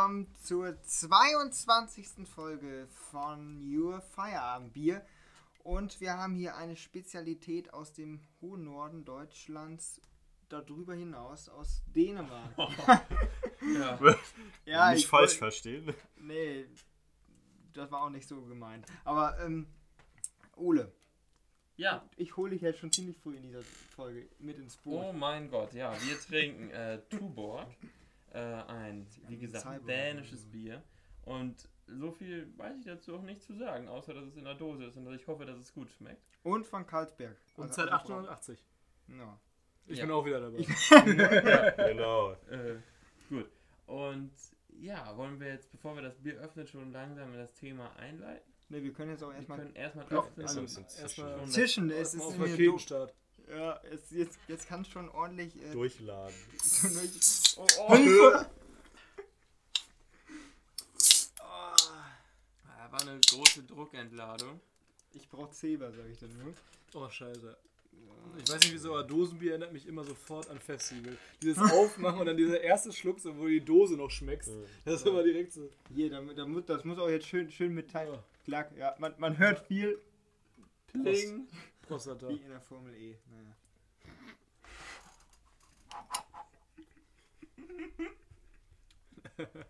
willkommen zur 22. Folge von Your Feierabendbier. Und wir haben hier eine Spezialität aus dem hohen Norden Deutschlands, darüber hinaus aus Dänemark. Ja. ja, nicht ich falsch wollt- verstehen. Nee, das war auch nicht so gemeint. Aber, ähm, Ole, ja. ich hole dich jetzt schon ziemlich früh in dieser Folge mit ins Boot. Oh mein Gott, ja. Wir trinken äh, Tuborg. Äh, ein, wie gesagt, Cyborg. dänisches Bier. Und so viel weiß ich dazu auch nicht zu sagen, außer dass es in der Dose ist und dass ich hoffe, dass es gut schmeckt. Und von Karlsberg. Und Also seit also 1880. Ja. Ich Ja. bin auch wieder dabei. Genau. Äh, gut. Und ja, wollen wir jetzt, bevor wir das Bier öffnen, schon langsam in das Thema einleiten? Ne, wir können jetzt auch Wir erstmal können erstmal Ja, öffnen. also- Erstmal zischen. Es ist doof. Raketenstart. Ja, es, jetzt, jetzt kann es schon ordentlich. Äh, Durchladen. durch- Oh, oh. Ah, War eine große Druckentladung. ich brauche Zeber, sag ich dann nur. Oh, scheiße. Ich weiß nicht wieso, aber Dosenbier erinnert mich immer sofort an Festival. Dieses Aufmachen und dann dieser erste Schluck, so, wo du die Dose noch schmeckst. Das ist immer direkt so. Hier, da, da, muss- das muss auch jetzt schön, schön mitteilen. Ja. Klack, ja, man, man hört viel Pling. Prostata. wie in der Formel E. Naja.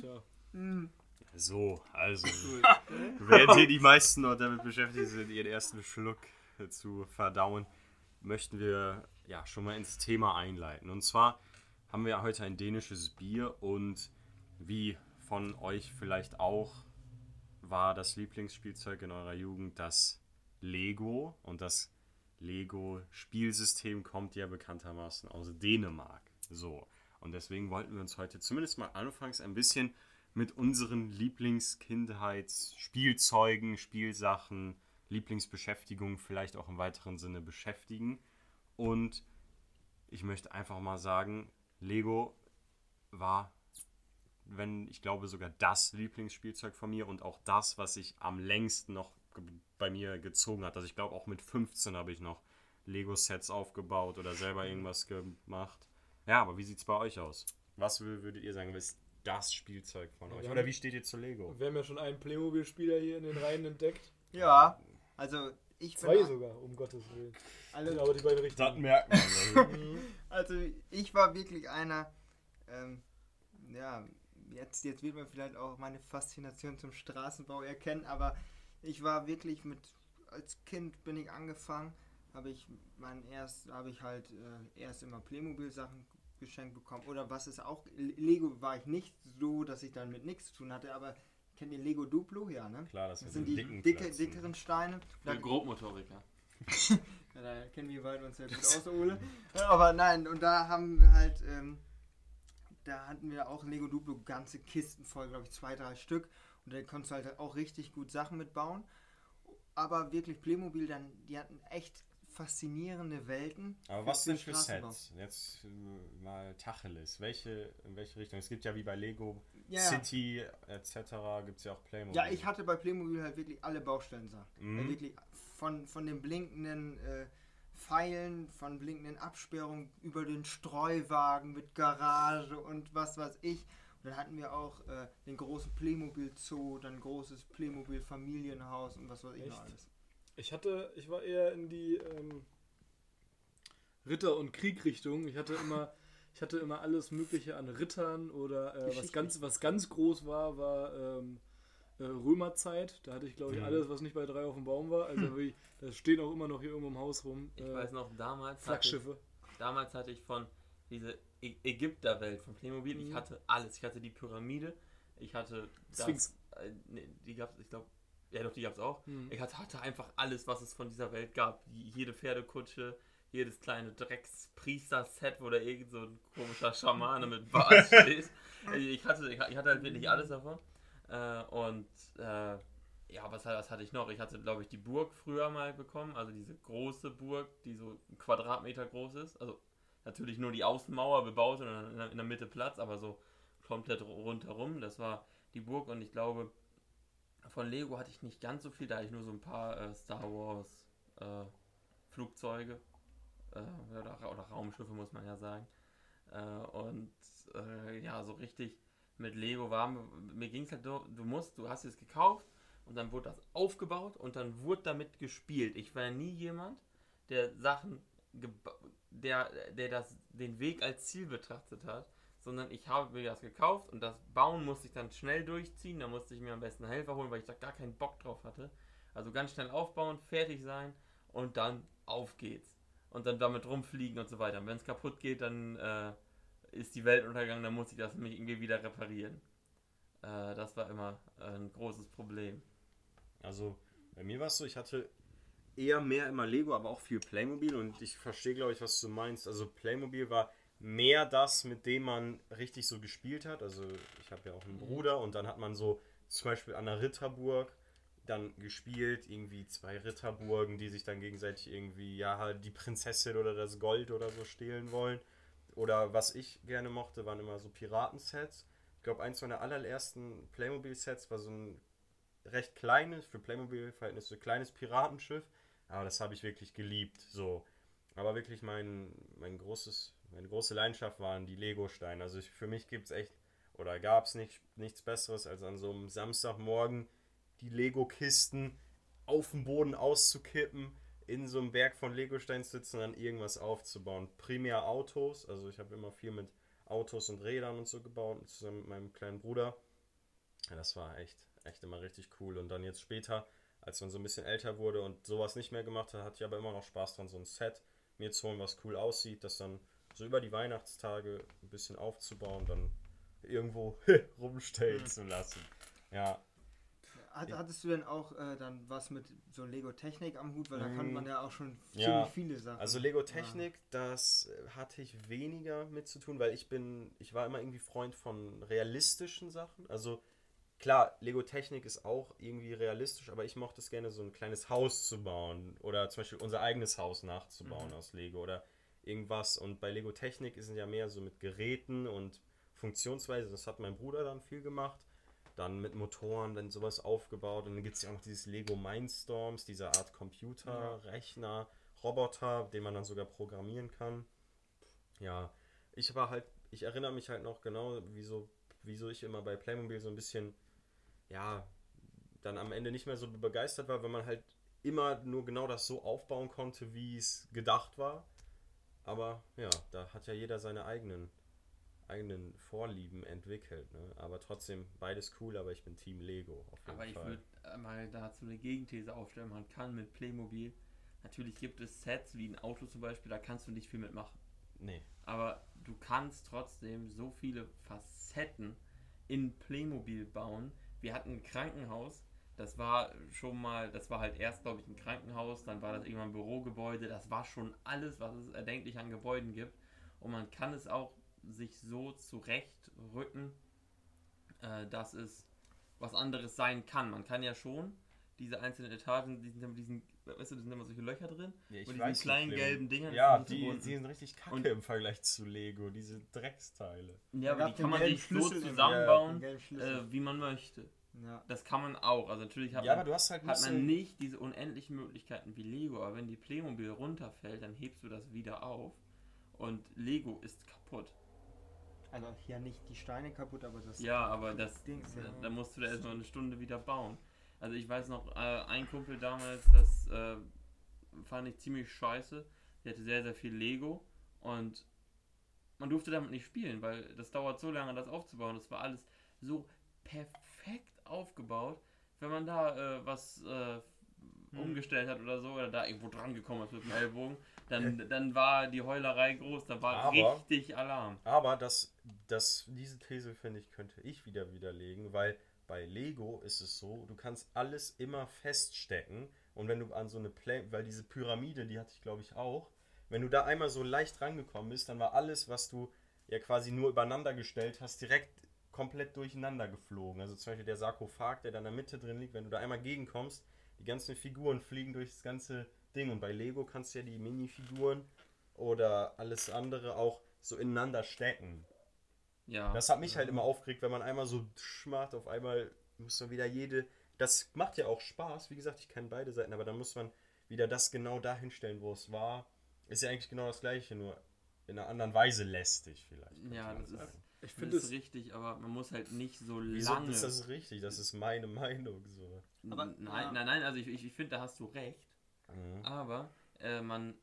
Tja. So, also. Während hier die meisten noch damit beschäftigt sind, ihren ersten Schluck zu verdauen, möchten wir ja schon mal ins Thema einleiten. Und zwar haben wir heute ein dänisches Bier und wie von euch vielleicht auch war das Lieblingsspielzeug in eurer Jugend das Lego und das Lego-Spielsystem kommt ja bekanntermaßen aus Dänemark. So. Und deswegen wollten wir uns heute zumindest mal anfangs ein bisschen mit unseren Lieblingskindheitsspielzeugen, Spielsachen, Lieblingsbeschäftigungen vielleicht auch im weiteren Sinne beschäftigen. Und ich möchte einfach mal sagen, Lego war, wenn ich glaube, sogar das Lieblingsspielzeug von mir und auch das, was sich am längsten noch bei mir gezogen hat. Also ich glaube auch mit 15 habe ich noch Lego-Sets aufgebaut oder selber irgendwas gemacht. Ja, aber wie sieht es bei euch aus? Was wür- würdet ihr sagen, ist das Spielzeug von euch? Oder wie steht ihr zu Lego? Wir haben ja schon einen Playmobil-Spieler hier in den Reihen entdeckt. Ja, also ich Zwei bin. sogar, um Gottes Willen. Also, Aber die beiden richtigen. merkt man. also ich war wirklich einer. Ähm, ja, jetzt, jetzt wird man vielleicht auch meine Faszination zum Straßenbau erkennen, aber ich war wirklich mit. Als Kind bin ich angefangen, habe ich mein erst, habe ich halt äh, erst immer Playmobil-Sachen geschenkt bekommen. Oder was ist auch, Lego war ich nicht so, dass ich dann mit nichts zu tun hatte, aber kennt ihr Lego Duplo? Ja, ne? Klar, das, Das sind die dicken dicke, dickeren Steine. Für Grobmotoriker. ja, da kennen wir beide uns ja gut aus, Ole. Aber nein, und da haben wir halt, ähm, da hatten wir auch Lego Duplo ganze Kisten voll, glaube ich, zwei, drei Stück. Und da konntest du halt auch richtig gut Sachen mitbauen. Aber wirklich Playmobil, dann, die hatten echt faszinierende Welten. Aber was denn für. Sets? Jetzt äh, mal Tacheles. Welche, in welche Richtung? Es gibt ja wie bei Lego Ja. City etc. gibt es ja auch Playmobil. Ja, ich hatte bei Playmobil halt wirklich alle Baustellensachen. Mhm. Halt wirklich von, von den blinkenden äh, Pfeilen, von blinkenden Absperrungen über den Streuwagen mit Garage und was weiß ich. Dann hatten wir auch äh, den großen Playmobil Zoo, dann großes Playmobil Familienhaus und was weiß ich noch Echt? alles. Ich hatte, ich war eher in die ähm, Ritter- und Krieg-Richtung. Ich hatte immer, ich hatte immer alles Mögliche an Rittern oder äh, was ganz, was ganz groß war, war ähm, äh, Römerzeit. Da hatte ich, glaube ich, Mhm. alles, was nicht bei drei auf dem Baum war. Also wirklich, das stehen auch immer noch hier irgendwo im Haus rum. Ich äh, weiß noch, damals hatte, Flaggschiffe. damals hatte ich von diese Ägypterwelt von Playmobil, ich Mhm. hatte alles. Ich hatte die Pyramide, ich hatte das, Sphinx. Äh, nee, die gab's, ich glaube, ja doch, die gab's auch. Mhm. Ich hatte, hatte einfach alles, was es von dieser Welt gab. Die- Jede Pferdekutsche, jedes kleine Dreckspriester-Set, wo da irgend so ein komischer Schamane mit Bart steht. Ich hatte, ich hatte halt wirklich alles davon. Äh, und äh, ja, was, was hatte ich noch? Ich hatte, glaube ich, die Burg früher mal bekommen. Also diese große Burg, die so ein Quadratmeter groß ist. Also natürlich nur die Außenmauer bebaut und in der, Mitte Platz, aber so komplett rundherum. Das war die Burg und ich glaube, von Lego hatte ich nicht ganz so viel, da hatte ich nur so ein paar äh, Star Wars äh, Flugzeuge äh, oder, oder Raumschiffe, muss man ja sagen. Äh, und äh, ja, so richtig mit Lego war mir ging es halt so, du musst, du hast es gekauft und dann wurde das aufgebaut und dann wurde damit gespielt. Ich war nie jemand, der Sachen, der, der das, den Weg als Ziel betrachtet hat, sondern ich habe mir das gekauft und das Bauen musste ich dann schnell durchziehen. Da musste ich mir am besten Helfer holen, weil ich da gar keinen Bock drauf hatte. Also ganz schnell aufbauen, fertig sein und dann auf geht's. Und dann damit rumfliegen und so weiter. Und wenn es kaputt geht, dann äh, ist die Welt untergegangen, dann muss ich das nämlich irgendwie wieder reparieren. Äh, das war immer ein großes Problem. Also bei mir war es so, ich hatte eher mehr immer Lego, aber auch viel Playmobil und ich verstehe, glaube ich, was du meinst. Also Playmobil war mehr das, mit dem man richtig so gespielt hat. Also ich habe ja auch einen Bruder und dann hat man so zum Beispiel an der Ritterburg dann gespielt, irgendwie zwei Ritterburgen, die sich dann gegenseitig irgendwie, ja, halt die Prinzessin oder das Gold oder so stehlen wollen. Oder was ich gerne mochte, waren immer so Piratensets. Ich glaube, eins meiner allerersten Playmobil-Sets war so ein recht kleines, für Playmobil-Verhältnisse kleines Piratenschiff. Aber das habe ich wirklich geliebt. So. Aber wirklich mein, mein großes, meine große Leidenschaft waren die Lego-Steine. Also ich, für mich gibt es echt, oder gab es nicht, nichts Besseres, als an so einem Samstagmorgen die Lego-Kisten auf dem Boden auszukippen, in so einem Berg von Lego-Steinen sitzen und dann irgendwas aufzubauen. Primär Autos, also ich habe immer viel mit Autos und Rädern und so gebaut, zusammen mit meinem kleinen Bruder. Ja, das war echt, echt immer richtig cool. Und dann jetzt später, als man so ein bisschen älter wurde und sowas nicht mehr gemacht hat, hatte ich aber immer noch Spaß dran, so ein Set mir zu holen, was cool aussieht, das dann so über die Weihnachtstage ein bisschen aufzubauen, dann irgendwo rumstellen mhm. zu lassen. Ja, hat, hattest du denn auch äh, dann was mit so Lego Technik am Hut? Weil da kann man ja auch schon ja. ziemlich viele Sachen. Also Lego Technik, ja. das äh, hatte ich weniger mit zu tun, weil ich bin, ich war immer irgendwie Freund von realistischen Sachen. Also klar, Lego Technik ist auch irgendwie realistisch, aber ich mochte es gerne, so ein kleines Haus zu bauen oder zum Beispiel unser eigenes Haus nachzubauen mhm. aus Lego oder irgendwas. Und bei Lego Technik ist es ja mehr so mit Geräten und Funktionsweise. Das hat mein Bruder dann viel gemacht dann mit Motoren dann sowas aufgebaut. Und dann gibt es ja auch noch dieses Lego Mindstorms, diese Art Computer, ja. Rechner, Roboter, den man dann sogar programmieren kann. Ja, ich war halt, ich erinnere mich halt noch genau, wieso, wieso ich immer bei Playmobil so ein bisschen, ja, dann am Ende nicht mehr so begeistert war, wenn man halt immer nur genau das so aufbauen konnte, wie es gedacht war. Aber ja, da hat ja jeder seine eigenen eigenen Vorlieben entwickelt. Ne? Aber trotzdem beides cool, aber ich bin Team Lego. aber ich würde mal dazu eine Gegenthese aufstellen. Man kann mit Playmobil, natürlich gibt es Sets wie ein Auto zum Beispiel, da kannst du nicht viel mitmachen. Nee. Aber du kannst trotzdem so viele Facetten in Playmobil bauen. Wir hatten ein Krankenhaus, das war schon mal, das war halt erst, glaube ich, ein Krankenhaus, dann war das irgendwann ein Bürogebäude, das war schon alles, was es erdenklich an Gebäuden gibt. Und man kann es auch sich so zurechtrücken, äh, dass es was anderes sein kann. Man kann ja schon diese einzelnen Etagen, die sind mit diesen, weißt du, da sind immer solche Löcher drin. Ja, ich und diesen kleinen nicht, gelben Dinger. Ja, die, die, sind richtig kacke und im Vergleich zu Lego, diese Drecksteile. Ja, aber die kann man sich so zusammenbauen, ja, äh, wie man möchte. Ja. Das kann man auch. Also natürlich hat, ja, man, halt hat man nicht diese unendlichen Möglichkeiten wie Lego, aber wenn die Playmobil runterfällt, dann hebst du das wieder auf und Lego ist kaputt. Also ja nicht die Steine kaputt, aber das. Ja, aber das. Ding, ja. Da musst du da erstmal eine Stunde wieder bauen. Also ich weiß noch, äh, ein Kumpel damals, das äh, fand ich ziemlich scheiße. Der hatte sehr, sehr viel Lego und man durfte damit nicht spielen, weil das dauert so lange, das aufzubauen. Das war alles so perfekt aufgebaut. Wenn man da äh, was äh, hm. umgestellt hat oder so, oder da irgendwo dran gekommen ist mit dem Ellbogen, dann, dann war die Heulerei groß, da war aber, richtig Alarm. Aber das, das, diese These, finde ich, könnte ich wieder widerlegen, weil bei Lego ist es so, du kannst alles immer feststecken und wenn du an so eine Play, weil diese Pyramide, die hatte ich glaube ich auch, wenn du da einmal so leicht rangekommen bist, dann war alles, was du ja quasi nur übereinander gestellt hast, direkt komplett durcheinander geflogen. Also zum Beispiel der Sarkophag, der da in der Mitte drin liegt, wenn du da einmal gegenkommst, die ganzen Figuren fliegen durch das ganze Ding. Und bei Lego kannst du ja die Minifiguren oder alles andere auch so ineinander stecken. Ja. Das hat mich halt immer aufgeregt, wenn man einmal so schmacht, auf einmal muss man wieder jede. Das macht ja auch Spaß. Wie gesagt, ich kenne beide Seiten, aber dann muss man wieder das genau dahin stellen, wo es war. Ist ja eigentlich genau das gleiche, nur in einer anderen Weise lästig vielleicht. Ja, das ist, sagen. Ich das finde ist es. richtig, aber man muss halt nicht so Wieso lange. ist das richtig? Das ist meine Meinung so. Aber- nein, ja. nein, nein, also ich, ich, ich finde, da hast du recht. Mhm. Aber äh, man,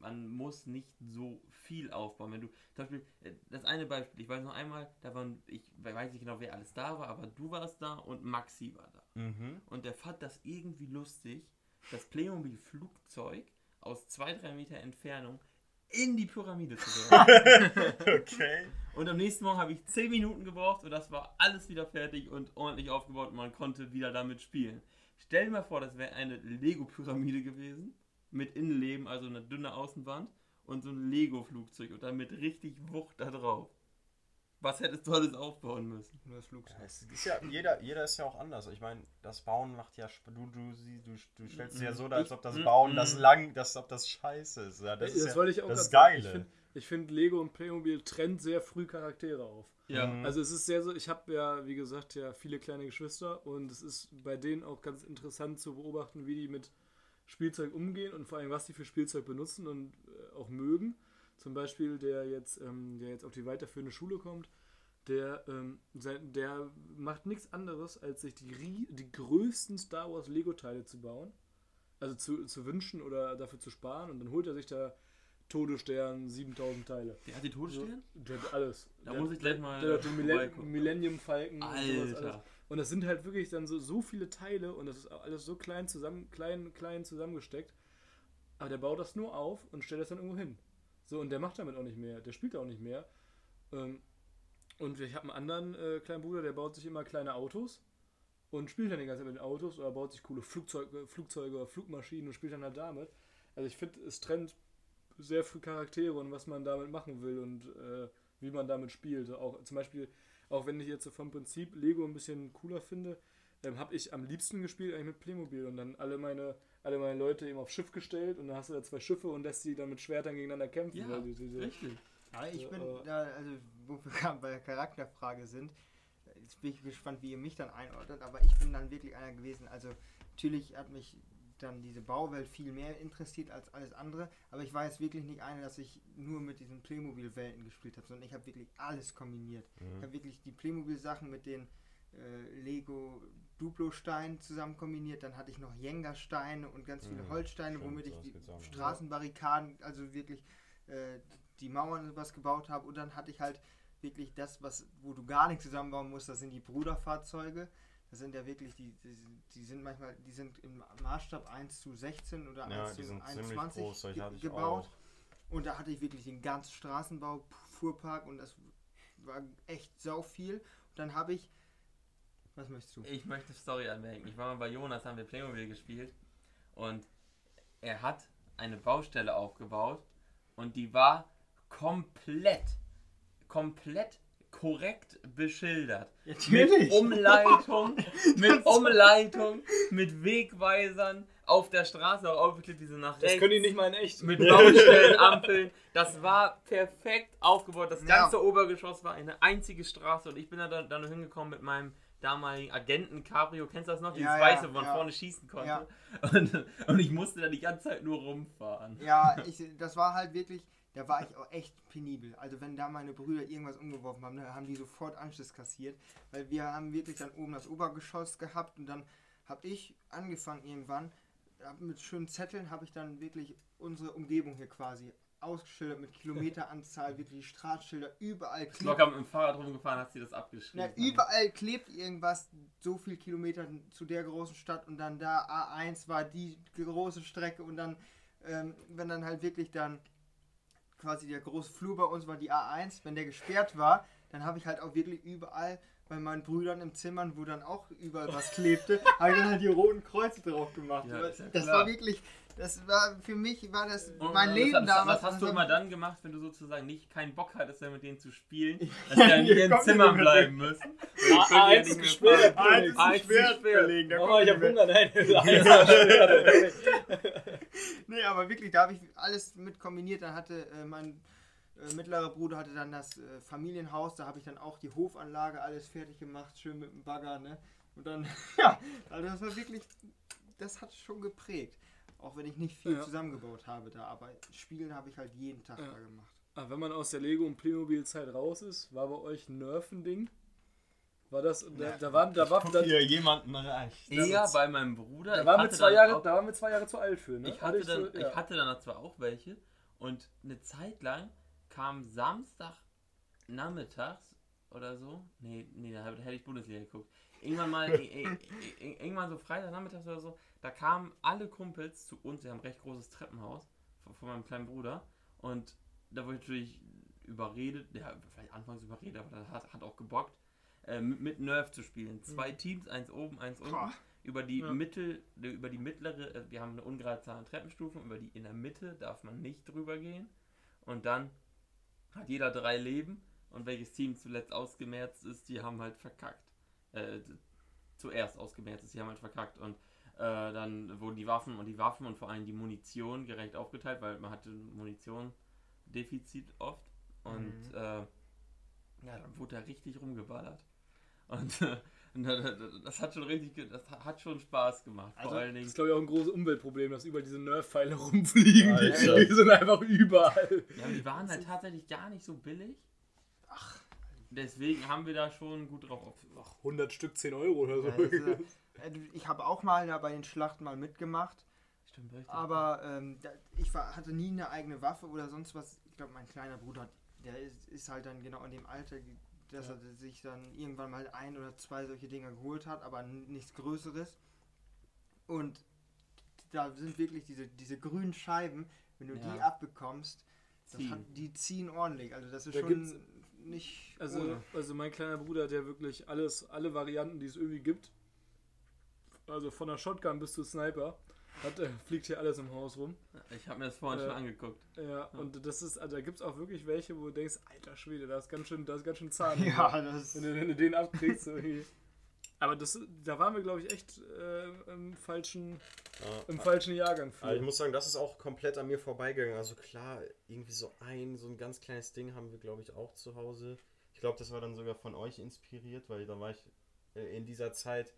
man muss nicht so viel aufbauen. Wenn du, zum Beispiel, äh, das eine Beispiel, ich weiß noch einmal, da waren, ich weiß nicht genau, wer alles da war, aber du warst da und Maxi war da. Mhm. Und der fand das irgendwie lustig, das Playmobil-Flugzeug aus zwei, drei Meter Entfernung in die Pyramide zu werfen. Okay. und am nächsten Morgen habe ich 10 Minuten gebraucht und das war alles wieder fertig und ordentlich aufgebaut und man konnte wieder damit spielen. Stell dir mal vor, das wäre eine Lego-Pyramide gewesen, mit Innenleben, also eine dünne Außenwand und so ein Lego-Flugzeug und dann mit richtig Wucht da drauf. Was hättest du alles aufbauen müssen? Nur das Flugzeug. Ja, ist ja, jeder, jeder ist ja auch anders. Ich meine, das Bauen macht ja Sp- du, du, sie- du, du stellst dir ja so dar, als ob das. Bauen das Mhm. lang, das ob das scheiße ist. Ja, das Das, ist ja, wollte ich auch das grad sagen. geile. Ich finde, find Lego und Playmobil trennt sehr früh Charaktere auf. Ja. Mhm. Also es ist sehr so, ich habe ja, wie gesagt, ja viele kleine Geschwister und es ist bei denen auch ganz interessant zu beobachten, wie die mit Spielzeug umgehen und vor allem, was die für Spielzeug benutzen und äh, auch mögen. Zum Beispiel der jetzt, ähm, der jetzt auf die weiterführende Schule kommt, der, ähm, der macht nichts anderes, als sich die, die größten Star Wars Lego-Teile zu bauen. Also zu, zu wünschen oder dafür zu sparen und dann holt er sich da Todesstern 7000 Teile. Der hat die Todesstern? Der hat alles. Da der muss hat- ich gleich mal der hat den. Millennium alles. Alter. Und das sind halt wirklich dann so, so viele Teile und das ist alles so klein zusammen, klein, klein zusammengesteckt. Aber der baut das nur auf und stellt das dann irgendwo hin. So, und der macht damit auch nicht mehr. Der spielt auch nicht mehr. Ähm, und ich habe einen anderen äh, kleinen Bruder, der baut sich immer kleine Autos und spielt dann die ganze Zeit mit den Autos oder baut sich coole Flugzeuge, Flugzeuge oder Flugmaschinen und spielt dann halt damit. Also ich finde, es trennt sehr früh Charaktere und was man damit machen will und äh, wie man damit spielt. Auch zum Beispiel, auch wenn ich jetzt vom Prinzip Lego ein bisschen cooler finde, ähm, habe ich am liebsten gespielt eigentlich mit Playmobil und dann alle meine, alle meine Leute eben aufs Schiff gestellt und dann hast du da zwei Schiffe und lässt die dann mit Schwertern gegeneinander kämpfen. Ja, die, diese, richtig. Ja, ich Ja, bin da, also wo wir gerade bei der Charakterfrage sind, jetzt bin ich gespannt, wie ihr mich dann einordnet, aber ich bin dann wirklich einer gewesen, also natürlich hat mich dann diese Bauwelt viel mehr interessiert als alles andere, aber ich war jetzt wirklich nicht einer, dass ich nur mit diesen Playmobil-Welten gespielt habe, sondern ich habe wirklich alles kombiniert. Ich habe wirklich die Playmobil-Sachen mit den äh, Lego Duplo-Steinen zusammen kombiniert, dann hatte ich noch Jenga-Steine und ganz viele Mhm, Holzsteine, stimmt, womit ich die. Straßenbarrikaden, also wirklich äh, die Mauern und sowas gebaut habe und dann hatte ich halt wirklich das, was, wo du gar nichts zusammenbauen musst, das sind die Bruderfahrzeuge. Das sind ja wirklich, die, die, die sind manchmal, die sind im Maßstab 1 zu 16 oder Ja, 1 die zu sind ziemlich 21 groß, ge hatte ich gebaut. auch. Und da hatte ich wirklich den ganzen Straßenbau, Fuhrpark und das war echt sau viel. Und dann habe ich, was möchtest du? Ich möchte Story anmerken. Ich war mal bei Jonas, haben wir Playmobil gespielt und er hat eine Baustelle aufgebaut und die war komplett, komplett korrekt beschildert. Mit Umleitung, mit Umleitung, mit Wegweisern auf der Straße auch aufgeklebt, diese nach das können die nicht mal in echt. mit Baustellenampeln. Das war perfekt aufgebaut. Das Ja. ganze Obergeschoss war eine einzige Straße und ich bin da dann, dann hingekommen mit meinem damaligen Agenten Cabrio. Kennst du das noch? Dieses Ja, ja, Weiße, wo man ja. vorne schießen konnte. Ja. Und, und ich musste da die ganze Zeit nur rumfahren. Ja, ich, das war halt wirklich, da war ich auch echt penibel. Also wenn da meine Brüder irgendwas umgeworfen haben, dann haben die sofort Anschluss kassiert. Weil wir haben wirklich dann oben das Obergeschoss gehabt und dann habe ich angefangen irgendwann, mit schönen Zetteln habe ich dann wirklich unsere Umgebung hier quasi ausgeschildert mit Kilometeranzahl, wirklich Straßenschilder, überall bin locker mit dem Fahrrad rumgefahren, hast du das Na, abgeschrieben. überall klebt irgendwas, so viel Kilometer zu der großen Stadt und dann da A1 war die große Strecke und dann, ähm, wenn dann halt wirklich dann quasi der große Flur bei uns war die A1, wenn der gesperrt war, dann habe ich halt auch wirklich überall bei meinen Brüdern im Zimmern, wo dann auch überall was klebte, habe ich dann halt die roten Kreuze drauf gemacht. Ja, das klar. war wirklich, das war für mich war das Und mein was, Leben was, damals. Was hast du das immer dann gemacht, wenn du sozusagen nicht keinen Bock hattest, mit denen zu spielen? Dass die in Hier Zimmern der bleiben müssen. A1 Ja, ist gesperrt. Eins ist Mama, kommt ich hab nicht mehr. Hunger. Nein, gesperrt. Nee, aber wirklich, da habe ich alles mit kombiniert. Dann hatte äh, mein äh, mittlerer Bruder hatte dann das äh, Familienhaus, da habe ich dann auch die Hofanlage alles fertig gemacht, schön mit dem Bagger, ne? Und dann, ja, also das war wirklich, das hat schon geprägt. Auch wenn ich nicht viel Ja. zusammengebaut habe da, aber Spielen habe ich halt jeden Tag Ja. da gemacht. Aber wenn man aus der Lego- und Playmobil-Zeit raus ist, war bei euch Nerf ein Ding? War das, da, da waren, da war, da, Hier jemanden reicht. Eher bei meinem Bruder. da Ich waren wir zwei Jahre, auch- da waren wir zwei Jahre zu alt für, ne? Ich hatte, dann, so, ja. ich hatte dann zwar auch welche und eine Zeit lang kam Samstag nachmittags oder so, nee, nee, da hätte ich Bundesliga geguckt. Irgendwann mal, irgendwann so Freitagnachmittags oder so, da kamen alle Kumpels zu uns, wir haben ein recht großes Treppenhaus von, von meinem kleinen Bruder und da wurde ich natürlich überredet, ja, vielleicht anfangs überredet, aber das hat, hat auch gebockt, äh, mit, Nerf zu spielen. Zwei Teams, eins oben, eins unten Boah. über die Ja. Mittel, über die mittlere, äh, wir haben eine ungerade Zahl an Treppenstufen, über die in der Mitte darf man nicht drüber gehen. Und dann hat jeder drei Leben und welches Team zuletzt ausgemerzt ist, die haben halt verkackt. Äh, zuerst ausgemerzt ist, die haben halt verkackt. Und äh, dann wurden die Waffen und die Waffen und vor allem die Munition gerecht aufgeteilt, weil man hatte Munition-Defizit oft. Und äh, ja, dann wurde da richtig rumgeballert. Und äh, das hat schon richtig, das hat schon Spaß gemacht. Also, Vor allen Das Dingen. ist, glaube ich, auch ein großes Umweltproblem, dass überall diese Nerf-Pfeile rumfliegen. Alter. Die, die sind einfach überall. Ja, die waren halt tatsächlich gar nicht so billig. Ach. Deswegen haben wir da schon gut drauf auf. Ach, 100 Stück 10 Euro oder so. Ja, das ist, äh, ich habe auch mal da bei den Schlachten mal mitgemacht, Stimmt, richtig. aber ähm, ich war, hatte nie eine eigene Waffe oder sonst was. Ich glaube, mein kleiner Bruder, der ist, ist halt dann genau in dem Alter, dass Ja. er sich dann irgendwann mal ein oder zwei solche Dinger geholt hat, aber nichts Größeres. Und da sind wirklich diese, diese grünen Scheiben, wenn du Ja. die abbekommst, hat, die ziehen ordentlich. Also das ist Da schon nicht Also, ohne. also mein kleiner Bruder hat ja wirklich alles, alle Varianten, die es irgendwie gibt. Also von der Shotgun bis zu Sniper. Hat, äh, fliegt hier alles im Haus rum. Ich habe mir das vorhin Äh, schon angeguckt. Ja, und das ist, also da gibt es auch wirklich welche, wo du denkst, alter Schwede, da ist ganz schön, da ist ganz schön Zahn. Ja, das Wenn du, wenn du den abkriegst, so irgendwie. Aber das, da waren wir, glaube ich, echt äh, im, falschen, im falschen Jahrgang für. Also ich muss sagen, das ist auch komplett an mir vorbeigegangen. Also klar, irgendwie so ein, so ein ganz kleines Ding haben wir, glaube ich, auch zu Hause. Ich glaube, das war dann sogar von euch inspiriert, weil da war ich äh, in dieser Zeit,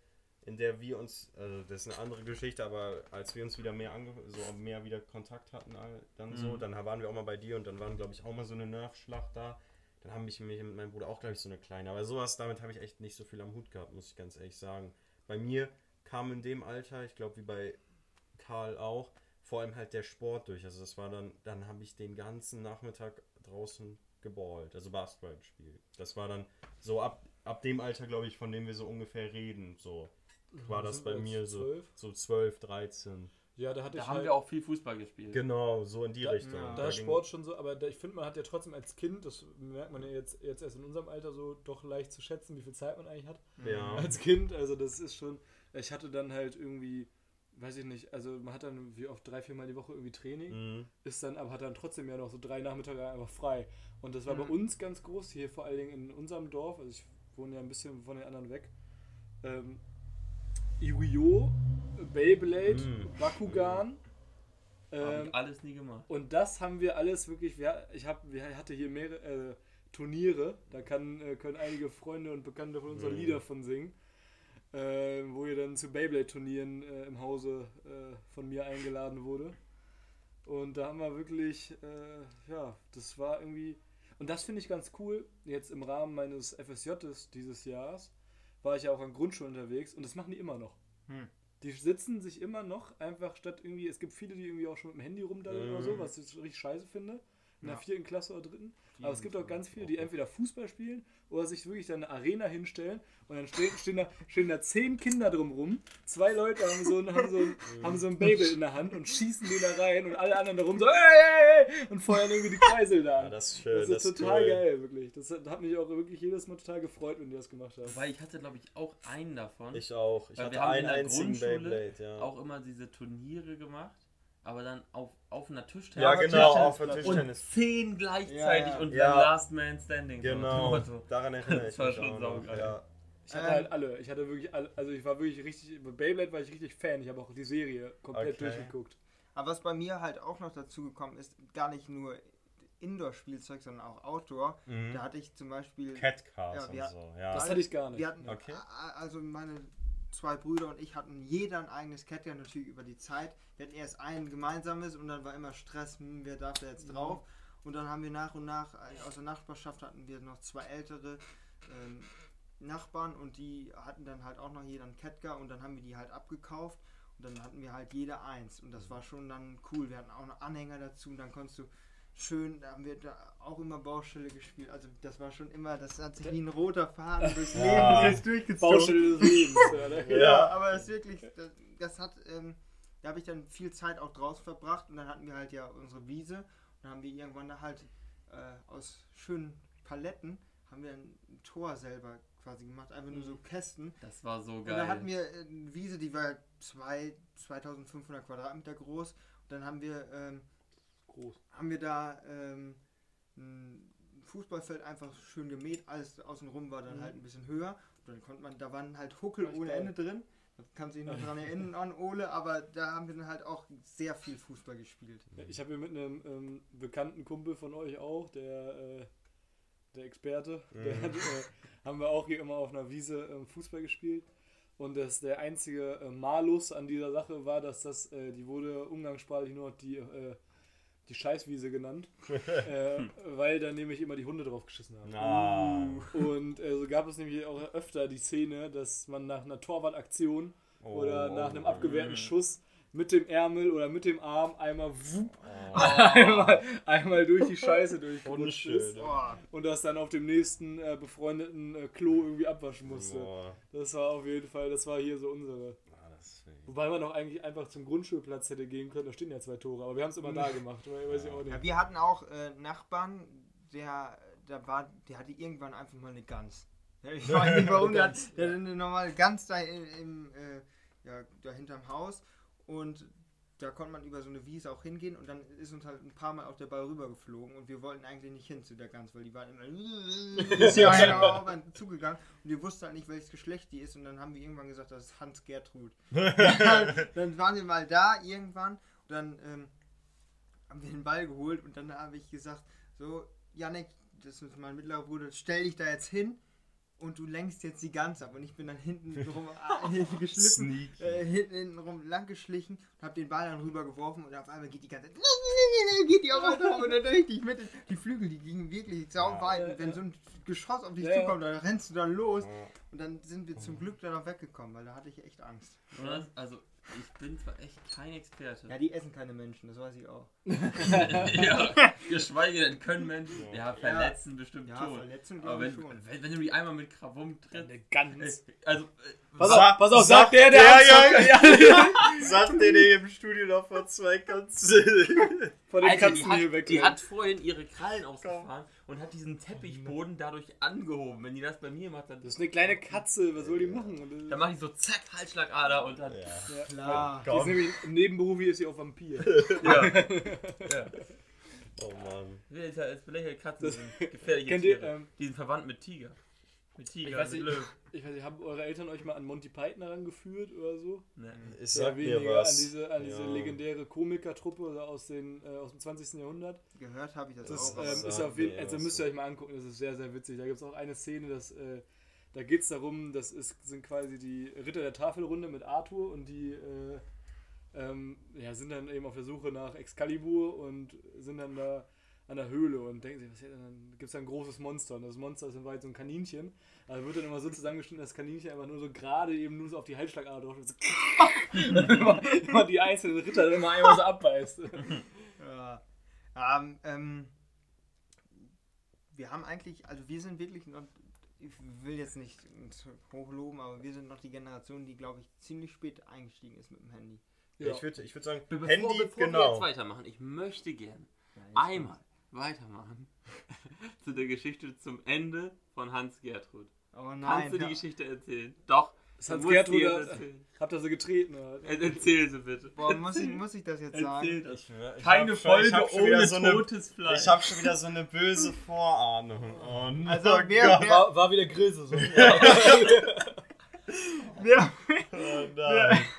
in der wir uns, also das ist eine andere Geschichte, aber als wir uns wieder mehr ange so mehr wieder Kontakt hatten, dann so, Mhm. dann waren wir auch mal bei dir und dann waren, glaube ich, auch mal so eine Nerf-Schlacht da. Dann haben mich mich mit meinem Bruder auch, glaube ich, so eine kleine. Aber sowas, damit habe ich echt nicht so viel am Hut gehabt, muss ich ganz ehrlich sagen. Bei mir kam in dem Alter, ich glaube, wie bei Karl auch, vor allem halt der Sport durch. Also das war dann, dann habe ich den ganzen Nachmittag draußen geballt, also Basketball gespielt. Das war dann so ab, ab dem Alter, glaube ich, von dem wir so ungefähr reden. So war das bei mir jetzt so, 12? so 12, 13. Ja, da hatte Da ich haben halt, wir auch viel Fußball gespielt. Genau, so in die Da- Richtung. ja. da ging- Sport schon so, aber da, ich finde, man hat ja trotzdem als Kind, das merkt man ja jetzt, jetzt erst in unserem Alter so doch leicht zu schätzen, wie viel Zeit man eigentlich hat. Ja. als Kind. Also das ist schon. Ich hatte dann halt irgendwie, weiß ich nicht, also man hat dann wie oft drei, viermal die Woche irgendwie Training, Mhm. ist dann, aber hat dann trotzdem ja noch so drei Nachmittage einfach frei. Und das war bei Mhm. uns ganz groß, hier vor allen Dingen in unserem Dorf, also ich wohne ja ein bisschen von den anderen weg. Ähm, Yu-Gi-Oh!, Beyblade, Mhm. Bakugan. Hab Ähm, alles nie gemacht. und das haben wir alles wirklich, wir, ich hab, wir hatte hier mehrere äh, Turniere, da kann, äh, können einige Freunde und Bekannte von uns auch Mhm. Lieder von singen, äh, wo ihr dann zu Beyblade-Turnieren äh, im Hause äh, von mir eingeladen wurde. Und da haben wir wirklich, äh, ja, das war irgendwie, und das finde ich ganz cool, jetzt im Rahmen meines FSJs dieses Jahres, war ich ja auch an Grundschulen unterwegs und das machen die immer noch. Hm. Die sitzen sich immer noch einfach statt irgendwie, es gibt viele, die irgendwie auch schon mit dem Handy rumdaddeln oder so, Mhm. was ich richtig scheiße finde. In der Ja. vierten Klasse oder dritten. Aber Vielen es gibt auch ganz viele, die entweder Fußball spielen oder sich wirklich dann eine Arena hinstellen und dann stehen, stehen, da, stehen da zehn Kinder drumrum. Zwei Leute haben so, ein, haben, so ein, haben so ein Babel in der Hand und schießen den da rein und alle anderen darum so ey, ey, ey, und feuern irgendwie die Kreisel da Ja, das ist schön. Das ist total cool. geil, wirklich. Das hat hat mich auch wirklich jedes Mal total gefreut, wenn die das gemacht haben. Wobei ich hatte, glaube ich, auch einen davon. Ich auch. Ich Weil hatte wir haben in einen der einzigen Grundschule Beyblade, ja. auch immer diese Turniere gemacht, aber dann auf, auf einer Tischtennis. ja, genau, Tischtennis- auf der Und Tischtennis. zehn gleichzeitig Ja, ja. und Ja. dann Last Man Standing. so Genau, Motto. daran erinnere ich Das war mich schon noch. saugeil. Ja. Ich hatte Ähm, halt alle. Ich hatte wirklich alle. Also ich war wirklich richtig. Bei Beyblade war ich richtig Fan. Ich habe auch die Serie komplett Okay. durchgeguckt. Aber was bei mir halt auch noch dazu gekommen ist, gar nicht nur Indoor-Spielzeug, sondern auch Outdoor. Mhm. Da hatte ich zum Beispiel. Cat Cars Ja, und so, ja. Das hatte ich gar nicht. Wir hatten, Okay. a- also meine zwei Brüder und ich hatten jeder ein eigenes Catcar natürlich über die Zeit. Wir hatten erst ein gemeinsames und dann war immer Stress, hm, wer darf da jetzt drauf? Und dann haben wir nach und nach, äh, aus der Nachbarschaft hatten wir noch zwei ältere ähm, Nachbarn und die hatten dann halt auch noch jeder einen Kettgar und dann haben wir die halt abgekauft und dann hatten wir halt jeder eins und das war schon dann cool. Wir hatten auch noch Anhänger dazu und dann konntest du schön, da haben wir da auch immer Baustelle gespielt. Also das war schon immer, das hat sich wie ein roter Faden durchs Leben Ja. durchgezogen. Baustelle des Lebens. ja, ne? Ja, Ja. aber das wirklich, das, das hat, ähm, da habe ich dann viel Zeit auch draußen verbracht und dann hatten wir halt ja unsere Wiese und dann haben wir irgendwann da halt äh, aus schönen Paletten haben wir ein Tor selber quasi gemacht, einfach nur so Kästen. Das war so Und dann hatten geil. wir eine Wiese, die war zwei, 2500 Quadratmeter groß. Und dann haben wir, ähm, Groß. haben wir da ähm, ein Fußballfeld einfach schön gemäht. Alles außenrum war dann Mhm. halt ein bisschen höher. Und dann konnte man, da waren halt Huckel Echt ohne. Ende drin. Da kannst du dich noch dran erinnern an Ole, aber da haben wir dann halt auch sehr viel Fußball gespielt. Ich habe hier mit einem ähm, bekannten Kumpel von euch auch, der, äh, der Experte, der Mhm. hat, äh, haben wir auch hier immer auf einer Wiese ähm, Fußball gespielt. Und das der einzige äh, Malus an dieser Sache war, dass das, äh, die wurde umgangssprachlich nur noch die, äh, die Scheißwiese genannt, äh, weil da nämlich immer die Hunde drauf geschissen haben. Ah. Und äh, so gab es nämlich auch öfter die Szene, dass man nach einer Torwartaktion oder Oh. nach einem abgewehrten Schuss mit dem Ärmel oder mit dem Arm einmal wupp, Oh. einmal, einmal durch die Scheiße durchgerutscht ist Boah, und das dann auf dem nächsten äh, befreundeten äh, Klo irgendwie abwaschen musste. Das war auf jeden Fall, das war hier so unsere. Ich. Wobei man auch eigentlich einfach zum Grundschulplatz hätte gehen können, da stehen ja zwei Tore, aber wir haben es immer da gemacht, weil- weiß ich auch Ja, wir hatten auch äh, Nachbarn, der, der, war, der hatte irgendwann einfach mal eine Gans. Ich weiß nicht warum, der, hat- der hatte eine normale Gans da im, im äh, ja, da hinterm Haus und da konnte man über so eine Wiese auch hingehen und dann ist uns halt ein paar Mal auch der Ball rübergeflogen und wir wollten eigentlich nicht hin zu der Gans, weil die war immer ist ja einen zugegangen und wir wussten halt nicht, welches Geschlecht die ist und dann haben wir irgendwann gesagt, das ist Hans Gertrud. dann waren wir mal da irgendwann und dann ähm, haben wir den Ball geholt und dann habe ich gesagt, so, Janik, das ist mein mittlerer Bruder, stell dich da jetzt hin und du lenkst jetzt die Gans ab. Und ich bin dann hinten rum äh, geschliffen, äh, hinten rum lang geschlichen und habe den Ball dann rüber geworfen und auf einmal geht die ganze geht die auf einmal und dann richtig mit die Flügel, die gingen wirklich sauweit. Ja, und wenn ja. so ein Geschoss auf dich zukommt, dann rennst du dann los. Und dann sind wir zum Glück dann auch weggekommen, weil da hatte ich echt Angst. Also ich bin zwar echt kein Experte. Ja, die essen keine Menschen, das weiß ich auch. Ja, geschweige denn können Menschen. Ja, verletzen bestimmt Ja, schon. Verletzung Aber glaube ich wenn, schon. wenn, wenn du die einmal mit Krawum trittst. Eine Gans. Also, äh, Pass auf, pass auf, sag- sagt der, der Ja, Angst ja, hat, Sagt der, der im Studio noch vor zwei Katzen. von den Alter, Katzen hier hat, weg. die hat vorhin ihre Krallen ausgefahren und hat diesen Teppichboden dadurch angehoben. Wenn die das bei mir macht, dann, Das ist eine kleine Katze, was soll die machen? Dann macht die so zack, Halsschlagader und dann. Ja. Ja. Klar. Die ist nämlich im Nebenberuf ist sie auch Vampir. Ja. Ja. Oh Mann. Jetzt als belächelte Katzen sind gefährliche Kennt ihr, Tiere. ähm, die sind verwandt mit Tiger. Mit Tiger, Ich weiß mit nicht- Löwen. Ich weiß nicht, haben eure Eltern euch mal an Monty Python herangeführt oder so? Ne. Ich Ja, sag mir weniger was. an diese, an diese Ja. legendäre Komikertruppe aus, den, äh, aus dem 20. Jahrhundert. Gehört habe ich das, Das auch. ähm, ist auf jeden also müsst ihr euch mal angucken, das ist sehr, sehr witzig. Da gibt es auch eine Szene, dass, äh, da geht es darum, das ist, sind quasi die Ritter der Tafelrunde mit Arthur und die äh, ähm, ja, sind dann eben auf der Suche nach Excalibur und sind dann da an der Höhle und denken sich, was hier, dann gibt es da ein großes Monster und das Monster ist in Wahrheit so ein Kaninchen. Also wird dann immer so zusammengeschnitten, dass das Kaninchen einfach nur so gerade eben nur so auf die Halsschlagader drauf ist. Und immer, immer die einzelnen Ritter dann immer einmal so abbeißt. Ja. Ähm, ähm, wir haben eigentlich, also wir sind wirklich noch, ich will jetzt nicht hochloben, aber wir sind noch die Generation, die, glaube ich, ziemlich spät eingestiegen ist mit dem Handy. Ja. Ich würde ich würd sagen, Be bevor, Handy, bevor wir genau. jetzt weitermachen, ich möchte gern Ja, einmal weitermachen zu der Geschichte zum Ende von Hans Gertrud. Oh nein. Kannst du die ja. Geschichte erzählen? Doch. Das Hans Gertrud. Habt ihr sie getreten? Oder? Er- Erzähl sie bitte. Boah, muss ich, muss ich das jetzt Erzähl sagen? das. Ich, ich Keine hab schon- ich Folge hab ohne so eine, totes Fleisch. Ich habe schon wieder so eine böse Vorahnung. Oh, no, Also, oh Gott. wer- War, war wieder Grillsaison. Ja. Oh nein. Oh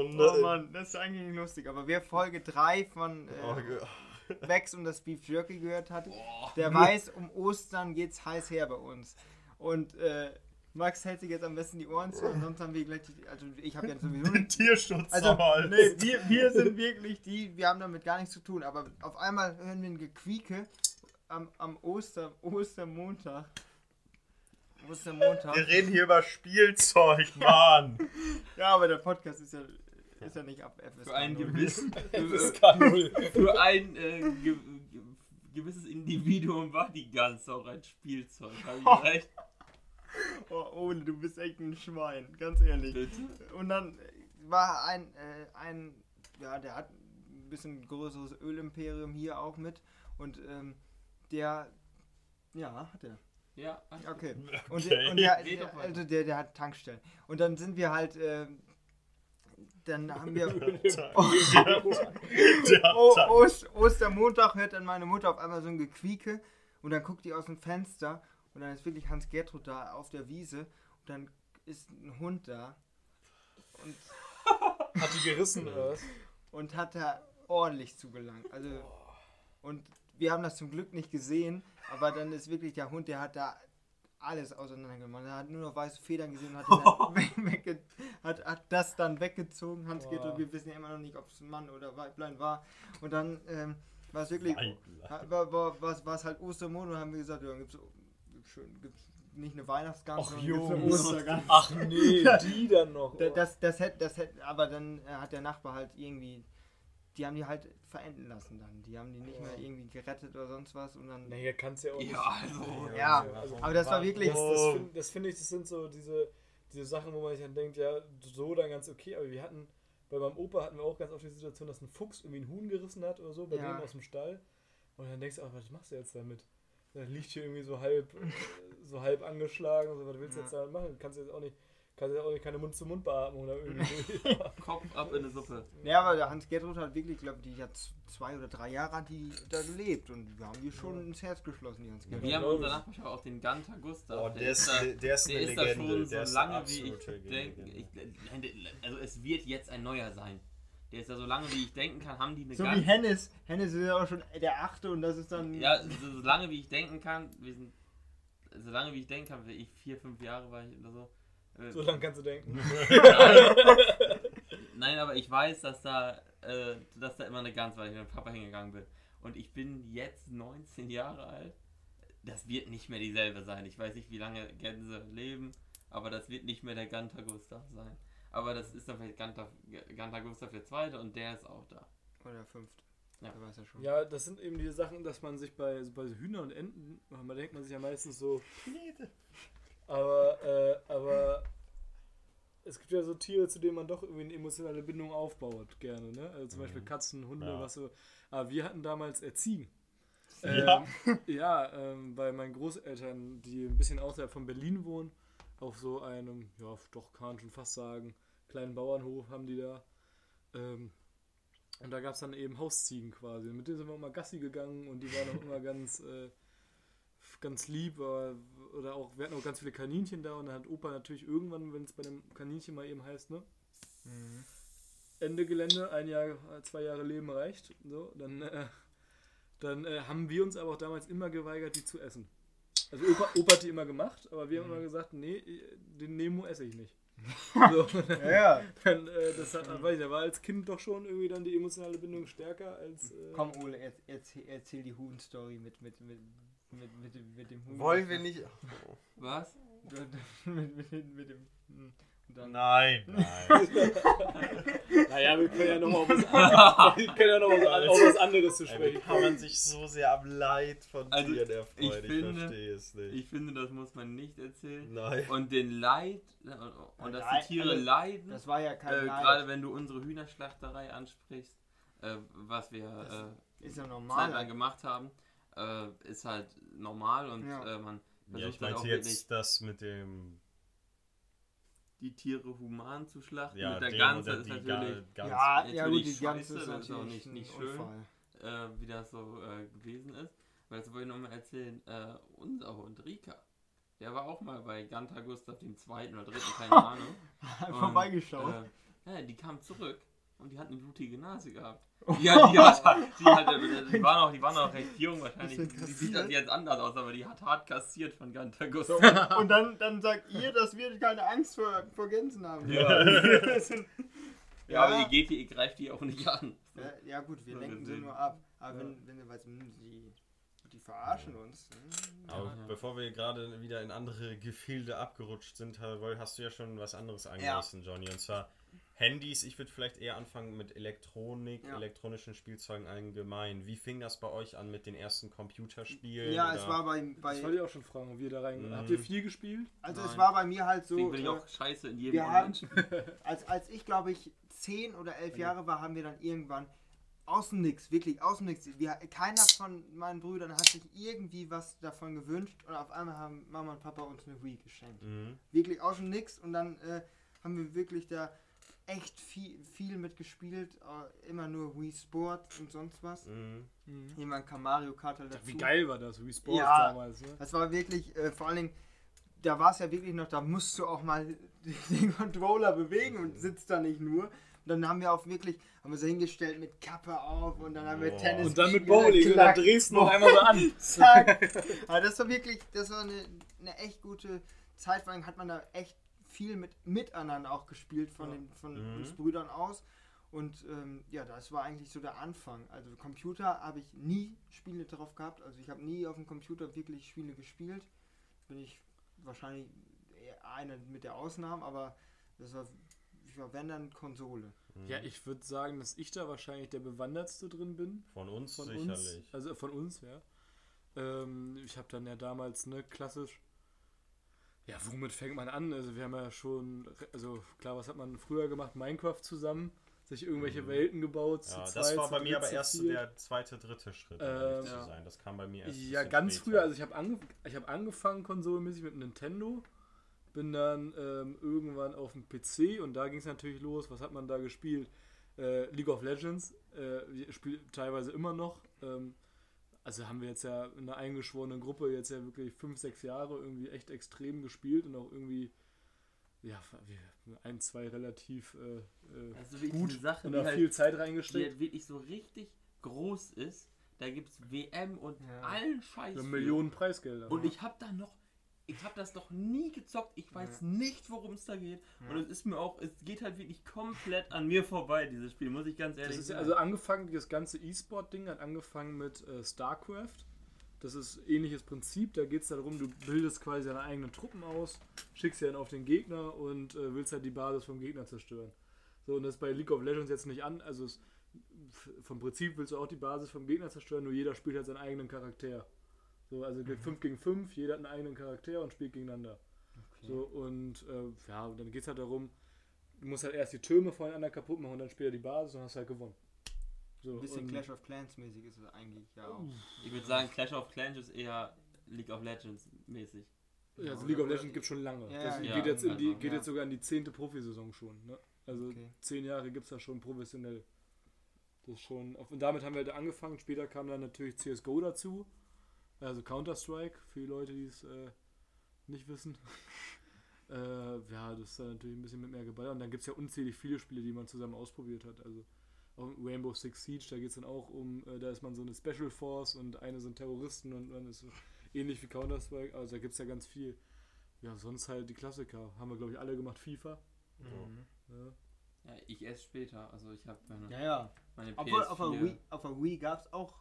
Oh nein. Mann, das ist eigentlich nicht lustig, aber wer Folge 3 von Oh äh. Wex und das Beef Jerky gehört hat, der weiß, um Ostern geht's heiß her bei uns. Und äh, Max hält sich jetzt am besten die Ohren zu und sonst haben wir gleich, die, also ich habe jetzt sowieso Mit Tierschutz Also, nee, wir, wir sind wirklich die, wir haben damit gar nichts zu tun, aber auf einmal hören wir ein Gequieke am, am Oster, Ostermontag. Ostermontag. Wir reden hier über Spielzeug, Mann. Ja, aber der Podcast ist ja, ist ja nicht ab FSK Für einen 0. gewissen, FSK 0. für ein äh, ge, ge, gewisses Individuum war die Gans auch ein Spielzeug. Hab ich recht? Oh, Ole, du bist echt ein Schwein, ganz ehrlich. Bitte? Und dann war ein, äh, ein, ja, der hat ein bisschen größeres Ölimperium hier auch mit und ähm, der, ja, hat er. Ja, Okay. Und, Okay. der, und der, doch der, weiter. also der, der hat Tankstellen. Und dann sind wir halt, ähm, dann haben wir Der oh, Tank. Ost, Ostermontag hört dann meine Mutter auf einmal so ein Gequieke und dann guckt die aus dem Fenster und dann ist wirklich Hans Gertrud da auf der Wiese und dann ist ein Hund da und, Hat die gerissen oder was? und hat da ordentlich zugelangt. Also und wir haben das zum Glück nicht gesehen, aber dann ist wirklich der Hund, der hat da alles auseinandergemacht. Er hat nur noch weiße Federn gesehen und hat, wegge hat, hat das dann weggezogen. Hans Boah. Gertrud, wir wissen ja immer noch nicht, ob es ein Mann oder Weiblein war. Und dann ähm, war es wirklich, war, war, war, war es halt Ostermond und haben wir gesagt, ja, gibt's, gibt's, schön, gibt's nicht eine Weihnachtsgans, Ach, sondern. Ostergans. Ach nee, die dann noch. Da- Das, das hätte, das hätte, aber dann äh, hat der Nachbar halt irgendwie, die haben die halt verenden lassen dann. Die haben die nicht mehr irgendwie gerettet oder sonst was und dann. Naja, kannst ja auch nicht. Ja, also. Ja, Also, aber das war wirklich- Das, das finde find ich, das sind so diese, diese Sachen, wo man sich dann denkt, ja, so dann ganz okay, aber wir hatten, bei meinem Opa hatten wir auch ganz oft die Situation, dass ein Fuchs irgendwie einen Huhn gerissen hat oder so, bei Ja. dem aus dem Stall. Und dann denkst du, ach, was machst du jetzt damit? Der liegt hier irgendwie so halb, äh, so halb angeschlagen, so, was willst du Ja. jetzt damit machen? Kannst du jetzt auch nicht, kannst jetzt auch nicht keine Mund-zu-Mund-Beatmung oder irgendwie. Kopf ab in eine Suppe. Ja, aber der Hans Gertrud hat wirklich, glaube ich, die hat zwei oder drei Jahre hat die da gelebt und wir haben die schon ins Herz geschlossen, die Hans Gertrud. Wir haben unser. Nachbarschaft auch den Ganter Gustav. Oh, der ist, da, der ist der eine ist da Legende. schon der so lange, wie ich denke. Der- also es wird jetzt ein neuer sein. Der ist ja so lange, wie ich denken kann, haben die eine So wie ganz... Hennes. Hennes ist ja auch schon der achte und das ist dann. Ja, so, so lange, wie ich denken kann, wir sind... So lange, wie ich denken kann, wie ich vier, fünf Jahre war ich oder so. Äh, so lange kannst du denken. Nein, aber ich weiß, dass da, äh, dass da immer eine Gans war, weil ich mit dem Papa hingegangen bin. Und ich bin jetzt 19 Jahre alt. Das wird nicht mehr dieselbe sein. Ich weiß nicht, wie lange Gänse leben, aber das wird nicht mehr der Ganter Gustav sein. Aber das ist dann vielleicht Ganter, Ganter Gustav der Zweite und der ist auch da. Oder fünfte. Ja. Der weiß ja schon. Ja, das sind eben diese Sachen, dass man sich bei, bei so Hühnern und Enten, man denkt man sich ja meistens so, aber, äh, aber es gibt ja so Tiere, zu denen man doch irgendwie eine emotionale Bindung aufbaut, gerne, ne? Also zum Beispiel Katzen, Hunde, Ja. was so. Aber wir hatten damals äh, Ziegen. Ja. Ähm, ja, ähm, bei meinen Großeltern, die ein bisschen außerhalb von Berlin wohnen, auf so einem, ja, doch kann man schon fast sagen, kleinen Bauernhof haben die da. Ähm, und da gab es dann eben Hausziegen quasi. Mit denen sind wir immer Gassi gegangen und die waren auch immer ganz, äh, ganz lieb. Aber, oder auch, wir hatten auch ganz viele Kaninchen da und dann hat Opa natürlich irgendwann, wenn es bei einem Kaninchen mal eben heißt, ne? Mhm. Ende Gelände, ein Jahr, zwei Jahre Leben reicht. So, dann äh, dann äh, haben wir uns aber auch damals immer geweigert, die zu essen. Also Opa, Opa hat die immer gemacht, aber wir haben immer gesagt, nee, den Nemo esse ich nicht. So, Ja, ja. dann, äh, das hat, weiß ich, da war als Kind doch schon irgendwie dann die emotionale Bindung stärker als. Äh, Komm, Ole, er, erzähl, erzähl die Huhn-Story mit, mit, mit, mit, mit, dem- mit dem Huhn. Wollen wir nicht. Was? mit, mit, mit, dem. hm. Nein, nein. Naja, wir können ja nochmal können ja noch was, auf was anderes zu Ey, sprechen. kann man sich so sehr am Leid von Also, Tieren erfreuen? ich Ich, finde- verstehe es nicht. Ich finde, das muss man nicht erzählen. nein. Und den Leid, äh, und dass die Tiere also, leiden, das war ja kein äh, Leid. gerade wenn du unsere Hühnerschlachterei ansprichst, äh, was wir äh, ja normal. gemacht haben, äh, ist halt normal und Ja. äh, man Ja, versucht ich dann meinte auch jetzt wirklich das mit dem. die Tiere human zu schlachten. Ja, Mit der Ganze ist natürlich, Ga- Gans. Ja, ja gut, natürlich die ganze scheiße, ist das ist auch natürlich nicht- nicht schön. Äh, wie das so äh, gewesen ist. Weil das wollte ich nochmal erzählen. Äh, unser Hund Rika, der war auch mal bei Ganter Gustav dem zweiten oder dritten, keine Ahnung. Vorbeigeschaut. Äh, ja, die kam zurück und die hat eine blutige Nase gehabt. Ja, die, hat, die, hat, die, war noch, die war noch recht jung wahrscheinlich. Die sieht das jetzt anders aus, aber die hat hart kassiert von Ganta Gusto. Und dann, dann sagt ihr, dass wir keine Angst vor, vor Gänsen haben. Ja. Sind- Ja, aber ihr geht die, ihr greift die auch nicht an. Ja, ja gut, wir Ja, lenken sie nur ab. Aber Ja. wenn, wenn wir weiß, hm, die, die verarschen uns. hm. Aber Ja. bevor wir gerade wieder in andere Gefilde abgerutscht sind, Woll, hast du ja schon was anderes angerissen, Johnny. Und zwar Handys. Ich würde vielleicht eher anfangen mit Elektronik, Ja. elektronischen Spielzeugen allgemein. Wie fing das bei euch an mit den ersten Computerspielen? Ja, oder- es war bei, Das wollte bei ich auch schon fragen, wie ihr da rein. Mhm. Habt ihr viel gespielt? also Nein. es war bei mir halt so, Deswegen bin ich äh, auch scheiße in jedem Online-Spiel. als, als ich glaube ich zehn oder elf Jahre war, haben wir dann irgendwann aus dem Nix, wirklich aus dem Nix. Wir, keiner von meinen Brüdern hat sich irgendwie was davon gewünscht und auf einmal haben Mama und Papa uns eine Wii geschenkt. Mhm. Wirklich aus dem Nix und dann äh, haben wir wirklich da echt viel, viel mitgespielt. Äh, immer nur Wii Sport und sonst was. Mhm. Jemand kam Mario Kart halt dazu. Wie geil war das, wie Sports Ja. damals, ne? Das war wirklich, äh, vor allen Dingen, da war es ja wirklich noch, da musst du auch mal den Controller bewegen und sitzt da nicht nur. Und dann haben wir auch wirklich, haben wir so hingestellt mit Kappe auf und dann haben wir Boah. Tennis Und dann mit Bowling, und dann drehst du noch einmal so an. zack. Aber das war wirklich, das war eine, eine echt gute Zeit, vor allem hat man da echt viel mit miteinander auch gespielt von Ja. den von Mhm. uns Brüdern aus. Und ähm, ja, das war eigentlich so der Anfang. Also Computer habe ich nie Spiele drauf gehabt. Also ich habe nie auf dem Computer wirklich Spiele gespielt. Bin ich wahrscheinlich einer mit der Ausnahme, aber das war, ich war wenn dann Konsole. Ja, ich würde sagen, dass ich da wahrscheinlich der Bewandertste drin bin. Von uns Von sicherlich. uns. Also von uns, ja. Ähm, ich habe dann ja damals, ne, klassisch. Ja, womit fängt man an? Also wir haben ja schon, also klar, was hat man früher gemacht? Minecraft zusammen, sich irgendwelche Mhm. Welten gebaut. zu Ja, das zweit, war bei mir aber erst der zweite, dritte Schritt, um ehrlich zu ja. sein. Das kam bei mir erst. Ja, ganz später. früher, also ich habe angef ich hab angefangen konsolenmäßig mit Nintendo, bin dann ähm, irgendwann auf dem PC und da ging es natürlich los. Was hat man da gespielt? Äh, League of Legends, äh, spielt teilweise immer noch. Ähm, also haben wir jetzt ja in einer eingeschworenen Gruppe jetzt ja wirklich fünf, sechs Jahre irgendwie echt extrem gespielt und auch irgendwie, ja, wir- ein, zwei relativ äh, äh, wirklich gut Sache, und die da halt- viel Zeit die reingesteckt. halt wirklich so richtig groß ist. Da gibt es WM und Ja. allen Scheiß. Ja. Millionen Preisgelder. Und ich habe da noch, ich habe das noch nie gezockt. Ich weiß nicht, worum es da geht. Und es ist mir auch, es geht halt wirklich komplett an mir vorbei, dieses Spiel, muss ich ganz ehrlich Das ist ja sagen. also angefangen, das ganze E-Sport-Ding hat angefangen mit äh, StarCraft. Das ist ähnliches Prinzip. Da geht es darum, du bildest quasi deine eigenen Truppen aus, schickst sie dann auf den Gegner und äh, willst halt die Basis vom Gegner zerstören. So, und das ist bei League of Legends jetzt nicht an. Also es, vom Prinzip willst du auch die Basis vom Gegner zerstören, nur jeder spielt halt seinen eigenen Charakter. So, also 5 gegen 5, jeder hat einen eigenen Charakter und spielt gegeneinander. So, und äh, ja, und dann geht es halt darum, du musst halt erst die Türme voneinander kaputt machen und dann später die Basis und hast halt gewonnen. So, Ein bisschen Clash of Clans mäßig ist es eigentlich ja auch. ich würde sagen, Clash of Clans ist eher League of Legends mäßig. Ja, also League of Legends gibt schon lange. Ja, das ja, geht, jetzt in die, also, geht ja. jetzt sogar in die zehnte Profisaison schon. Ne? Also Okay. zehn Jahre gibt es da schon professionell. Das ist schon. Und damit haben wir halt angefangen. Später kam dann natürlich CSGO dazu. Also Counter-Strike, für die Leute, die es äh, nicht wissen. äh, ja, das ist dann natürlich ein bisschen mit mehr geballert. Und dann gibt es ja unzählig viele Spiele, die man zusammen ausprobiert hat. Also auch Rainbow Six Siege, da geht es dann auch um, äh, da ist man so eine Special Force und eine sind Terroristen und dann ist so ähnlich wie Counter-Strike. Also da gibt es ja ganz viel. Ja, sonst halt die Klassiker. Haben wir, glaube ich, alle gemacht. FIFA. Mhm. Ja. Ja, ich erst später, also ich habe meine, Ja, ja. meine Obwohl auf der PS4 Wii, auf der Wii gab es auch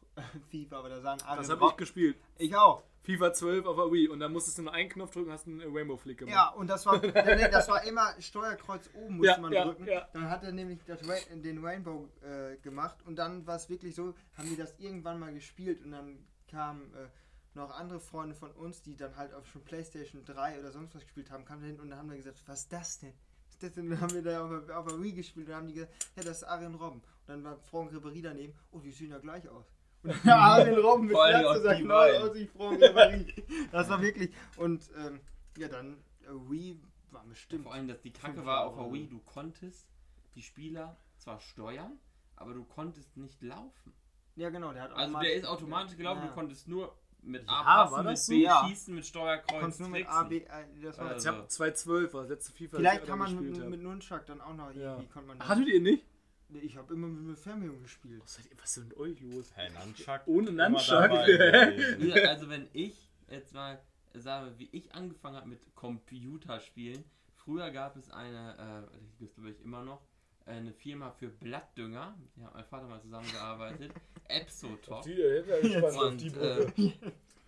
FIFA, aber da sahen alle Das habe ich gespielt. Ich auch. FIFA 12 auf der Wii und dann musstest du nur einen Knopf drücken hast einen Rainbow Flick gemacht. Ja, und das war, nee, nee, das war immer Steuerkreuz oben musste Ja, man ja, drücken. ja. Dann hat er nämlich das den Rainbow äh, gemacht und dann war es wirklich so, haben die das irgendwann mal gespielt und dann kamen äh, noch andere Freunde von uns, die dann halt auf schon Playstation 3 oder sonst was gespielt haben, kamen hin und dann haben wir gesagt, was ist das denn? Dann haben wir da auf, der- auf der Wii gespielt und haben die gesagt, ja, das ist Arjen Robben. Und dann war Franck Ribéry daneben, oh, die sehen ja gleich aus. Und dann Arjen Robben mit Glatze sah genau aus wie Franck Ribéry. Das war wirklich, und ähm, ja, dann äh, Wii war bestimmt. Vor allem, dass die Kacke war auf der Wii, du konntest die Spieler zwar steuern, aber du konntest nicht laufen. Ja, genau, der hat Also der ist automatisch gelaufen, Ja. du konntest nur mit Ja, A war passen, mit das B? Ja. schießen, mit Du Steuerkreuz konntest nur mit. A, B, äh, das war Also- Ich habe 2012 war das letzte FIFA. das Vielleicht ich kann man mit, mit Nunchuck dann auch noch Ja. irgendwie, konnte man Hattet ihr nicht? Nee, Ich habe immer mit Fernbedienung gespielt. Was, seid ihr- was ist denn mit euch los? Hey, Nunchuck. Ohne Nunchuck. Ja, also wenn ich jetzt mal sage, wie ich angefangen habe mit Computerspielen, früher gab es eine, äh, die gibt es glaube ich immer noch, eine Firma für Blattdünger, die hat mein Vater mal zusammengearbeitet, Epsotop. Die, Und, die äh,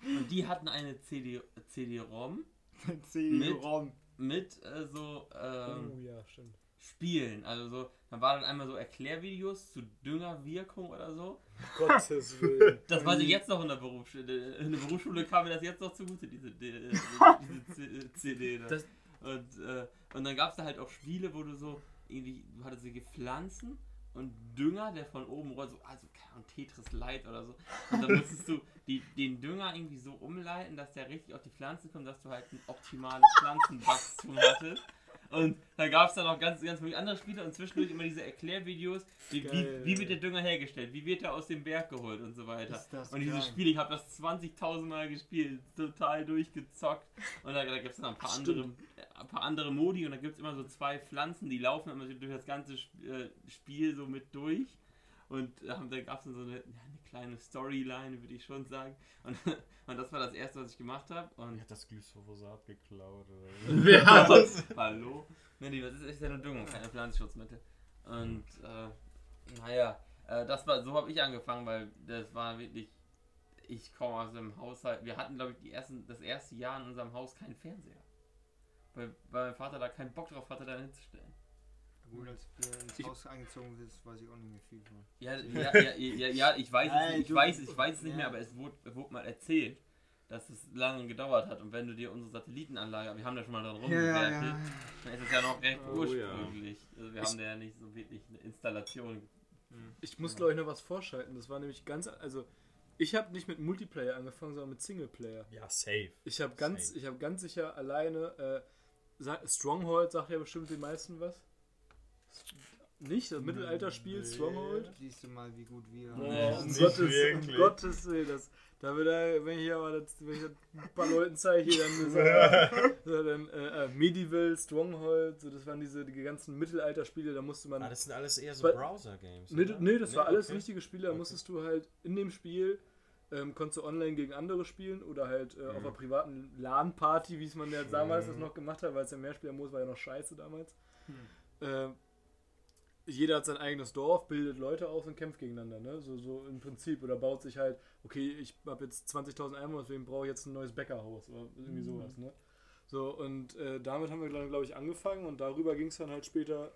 und die hatten eine CD, CD-ROM CD-ROM. mit äh, so ähm, oh ja. Spielen. Also so, da war dann einmal so Erklärvideos zu Düngerwirkung oder so. Gottes Willen. Das weiß ich jetzt noch in der Berufsschule. In der Berufsschule kam mir das jetzt noch zugute, diese, diese, diese CD. Da. Das- und, äh, und dann gab es da halt auch Spiele, wo du so irgendwie, du hattest solche Pflanzen und Dünger, der von oben rollt, so, also keine Tetris Light oder so. Und dann musstest du die, den Dünger irgendwie so umleiten, dass der richtig auf die Pflanzen kommt, dass du halt ein optimales Pflanzenwachstum hattest. Und da gab es dann noch ganz, ganz viele andere Spiele und zwischendurch immer diese Erklärvideos, wie, wie, wie wird der Dünger hergestellt, wie wird er aus dem Berg geholt und so weiter. Und dieses. Spiel, ich habe das 20.000 Mal gespielt, total durchgezockt. Und da, da gibt es dann ein paar, Stimmt. andere, ein paar andere Modi und da gibt es immer so zwei Pflanzen, die laufen immer so durch das ganze äh, Spiel so mit durch. Und ähm, da gab es dann so eine, eine kleine Storyline, würde ich schon sagen. Und, und das war das erste, was ich gemacht habe. Und Wer hat das Glyphosat geklaut? Oder? Wer hat das? Hallo? Nee, nee, das ist echt nur Düngung, keine Pflanzenschutzmittel. Und äh, naja, äh, das war, so habe ich angefangen, weil das war wirklich, ich komme aus einem Haushalt, wir hatten glaube ich die ersten, das erste Jahr in unserem Haus keinen Fernseher. Weil, weil mein Vater da keinen Bock drauf hatte, da hinzustellen. Gut, als wir ins Ich- Haus eingezogen bist, weiß ich auch nicht mehr viel von. Ja, ja, ja, ja, ja ich weiß es nicht, ich du- weiß, ich weiß es nicht mehr, aber es wurde, wurde mal erzählt, dass es lange gedauert hat. Und wenn du dir unsere Satellitenanlage, wir haben da schon mal dran rumgewerkelt, dann ist es ja noch recht Oh, ja. ursprünglich. Also wir Ich- haben da ja nicht so wirklich eine Installation. Ich muss glaube ich noch was vorschalten. Das war nämlich ganz, also ich habe nicht mit Multiplayer angefangen, sondern mit Singleplayer. Ja, safe. Ich habe ganz, Safe. ich habe ganz sicher alleine äh, Stronghold sagt ja bestimmt den meisten was. Nicht das Mittelalterspiel Nee. Stronghold. Siehst du mal, wie gut wir. Nee, um Gottes, um. Gottes Willen, das, da wird er, wenn ich aber das, wenn ich das ein paar Leuten zeige, dann, so, so, dann äh, äh, Medieval, Stronghold, so, das waren diese die ganzen Mittelalterspiele, da musste man Ah, das sind alles eher so Browser-Games. Nee, nee, das war alles okay. richtige Spiele. Da Okay. musstest du halt in dem Spiel, ähm, konntest du online gegen andere spielen oder halt äh, auf Mhm. einer privaten LAN-Party, wie es man ja damals das noch gemacht hat, weil es ja Mehrspielermodus war ja noch scheiße damals. Äh, jeder hat sein eigenes Dorf, bildet Leute aus und kämpft gegeneinander, ne? So, so im Prinzip. Oder baut sich halt, okay, ich habe jetzt 20.000 Einwohner, deswegen brauche ich jetzt ein neues Bäckerhaus oder irgendwie sowas, ne? So, und äh, damit haben wir, glaube ich, angefangen und darüber ging es dann halt später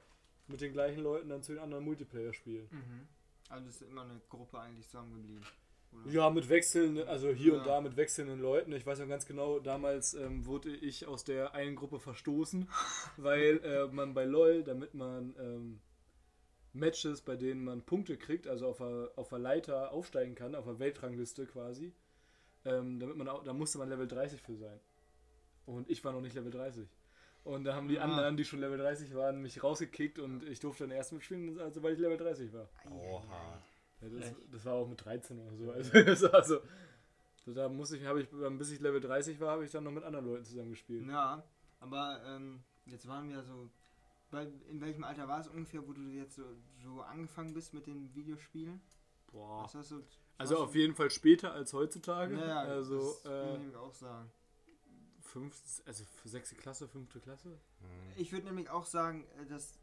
mit den gleichen Leuten dann zu den anderen Multiplayer-Spielen. Mhm. Also ist immer eine Gruppe eigentlich zusammengeblieben. oder? Ja, mit wechselnden, also hier und Ja. da mit wechselnden Leuten. Ich weiß noch ganz genau, damals ähm, wurde ich aus der einen Gruppe verstoßen, weil äh, man bei LOL, damit man ähm, Matches, bei denen man Punkte kriegt, also auf der, auf der Leiter aufsteigen kann, auf der Weltrangliste quasi, ähm, damit man, au- da musste man Level 30 für sein. Und ich war noch nicht Level 30. Und da haben die Ah. anderen, die schon Level 30 waren, mich rausgekickt und ich durfte dann erst mitspielen, also weil ich Level 30 war. Oha. Ja, das, das war auch mit 13 oder so. Also, das war so, so da musste ich, habe ich, bis ich Level 30 war, habe ich dann noch mit anderen Leuten zusammen gespielt. Ja, aber ähm, jetzt waren wir so. Bei, in welchem Alter war es ungefähr, wo du jetzt so, so angefangen bist mit den Videospielen? Boah. Was hast du, Also auf jeden Fall später als heutzutage. Ja, ja, also das ich äh, nämlich auch sagen. fünf, also für sechste Klasse, fünfte Klasse. Hm. Ich würde nämlich auch sagen, äh, dass.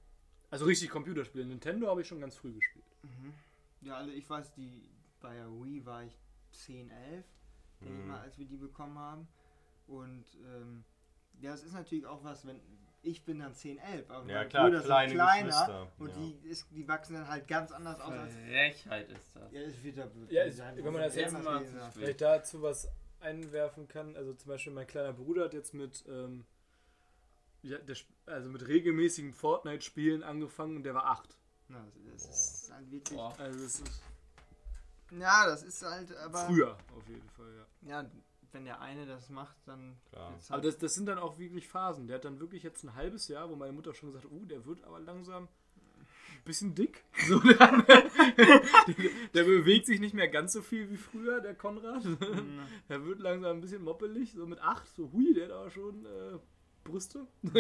Also richtig Computerspiele. Nintendo habe ich schon ganz früh gespielt. Mhm. Ja, also ich weiß, die bei der Wii war ich 10, 11, denke ich Mhm. mal, als wir die bekommen haben. Und ähm, ja, es ist natürlich auch was, wenn ich bin dann 10, 11, aber Ja meine klar, Brüder sind kleine kleiner Geschwister. und ja. die, ist, die wachsen dann halt ganz anders aus als. Frechheit ist das. Ja, es wird da. Ja, es- wenn man das jetzt mal Vielleicht dazu was einwerfen kann. Also zum Beispiel mein kleiner Bruder hat jetzt mit, ähm, ja, der, also mit regelmäßigen Fortnite-Spielen angefangen und der war acht. Ja, das ist halt wirklich. Boah. Also das ist Ja, das ist halt, aber. früher auf jeden Fall, ja. Ja, wenn der eine das macht, dann. Klar. wird's Aber halt- das, das sind dann auch wirklich Phasen. Der hat dann wirklich jetzt ein halbes Jahr, wo meine Mutter schon gesagt hat, uh, der wird aber langsam ein bisschen dick. So, der, der, der bewegt sich nicht mehr ganz so viel wie früher, der Konrad. Mhm. Der wird langsam ein bisschen moppelig, so mit acht, so hui, der hat aber schon, äh, Brüste.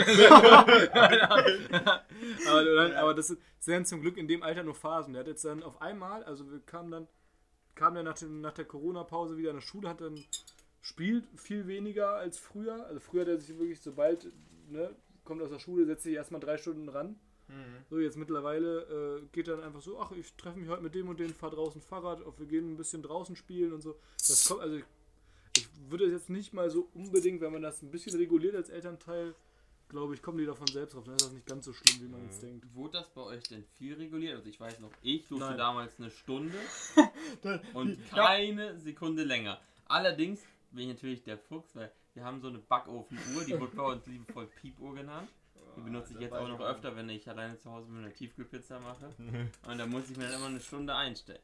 aber, aber das sind zum Glück in dem Alter nur Phasen. Der hat jetzt dann auf einmal, also wir kamen dann, kam dann nach, dem, nach der Corona-Pause wieder in der Schule, hat dann spielt viel weniger als früher. Also früher hat er sich wirklich, sobald, ne, kommt aus der Schule, setzt sich erstmal drei Stunden ran. Mhm. So, jetzt mittlerweile äh, geht dann einfach so, ach, ich treffe mich heute mit dem und dem, fahr draußen Fahrrad, auf, wir gehen ein bisschen draußen spielen und so. Das kommt, also ich, ich würde jetzt nicht mal so unbedingt, wenn man das ein bisschen reguliert als Elternteil, glaube ich, kommen die davon selbst drauf. Dann ist das nicht ganz so schlimm, wie man jetzt denkt. Wurde das bei euch denn viel reguliert? Also ich weiß noch, ich durfte Nein. damals eine Stunde und Ja. keine Sekunde länger. Allerdings bin ich natürlich der Fuchs, weil wir haben so eine Backofenuhr, die wird bei uns liebevoll Piepuhr genannt. Die benutze ich jetzt auch noch öfter, wenn ich alleine zu Hause mit einer Tiefkühlpizza mache. Und da muss ich mir dann immer eine Stunde einstellen.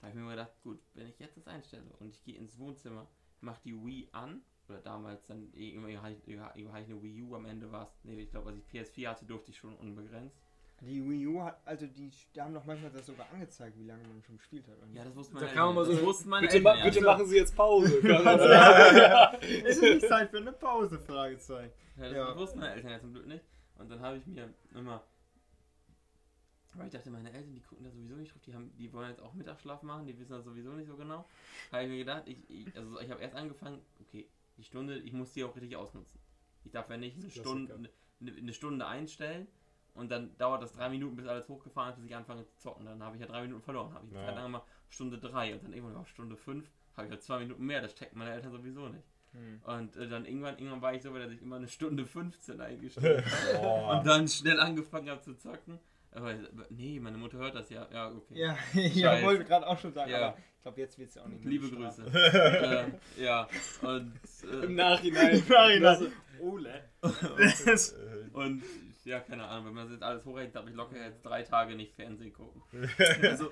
Da habe ich mir gedacht, gut, wenn ich jetzt das einstelle und ich gehe ins Wohnzimmer, mache die Wii an, oder damals dann irgendwie hatte ich eine Wii U, am Ende war es, nee, ich glaube, als ich PS4 hatte, durfte ich schon unbegrenzt. Die Wii U hat, also die, die haben doch manchmal das sogar angezeigt, wie lange man schon gespielt hat. Ja, das wussten Da meine kann man mal Eltern. so- das wussten meine Bitte, Eltern ma bitte machen Sie jetzt Pause. Ist es nicht Zeit für eine Pause? Fragezeichen. Ja, das Ja. wussten meine Eltern ja zum Glück nicht. Und dann habe ich mir immer. Weil ich dachte, meine Eltern, die gucken da sowieso nicht drauf, die, haben, die wollen jetzt auch Mittagsschlaf machen, die wissen das sowieso nicht so genau. Habe ich mir gedacht, ich, ich, also ich habe erst angefangen, okay, die Stunde, ich muss die auch richtig ausnutzen. Ich darf ja nicht eine. Stunde, eine, eine Stunde einstellen und dann dauert das drei Minuten, bis alles hochgefahren ist, bis ich anfange zu zocken. Dann habe ich ja drei Minuten verloren. Habe ich eine Ja. Zeit lang immer Stunde drei und dann irgendwann auf Stunde fünf habe ich halt zwei Minuten mehr. Das checken meine Eltern sowieso nicht. Hm. Und äh, dann irgendwann, irgendwann war ich so weit, dass ich immer eine Stunde 15 eingestellt habe. Und dann schnell angefangen habe zu zocken. Aber nee, meine Mutter hört das ja. Ja, okay. Ja, ja wollte gerade auch schon sagen, Ja. aber ich glaube, jetzt wird es ja auch nicht mehr Liebe. Grüße. äh, ja, und, Im äh, Nachhinein. Im Nachhinein. Ole. und ja, keine Ahnung, wenn man das jetzt alles hochrechnet, darf ich locker jetzt drei Tage nicht Fernsehen gucken. Also,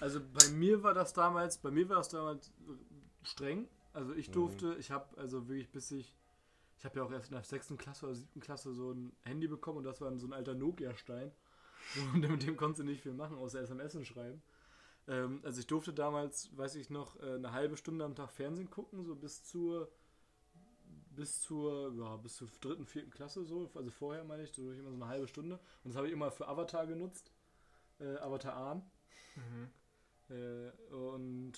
also bei mir war das damals, bei mir war das damals streng. Also ich durfte, ich habe also wirklich bis ich, ich habe ja auch erst in der sechsten Klasse oder siebten Klasse so ein Handy bekommen und das war so ein alter Nokia-Stein. Und mit dem konntest du nicht viel machen, außer SMS schreiben. Ähm, also ich durfte damals, weiß ich noch, äh, eine halbe Stunde am Tag Fernsehen gucken, so bis zur bis zur, ja, bis zur dritten, vierten Klasse so, also vorher meine ich, so immer so eine halbe Stunde. Und das habe ich immer für Avatar genutzt. Äh, Avatar Ahn. Äh, und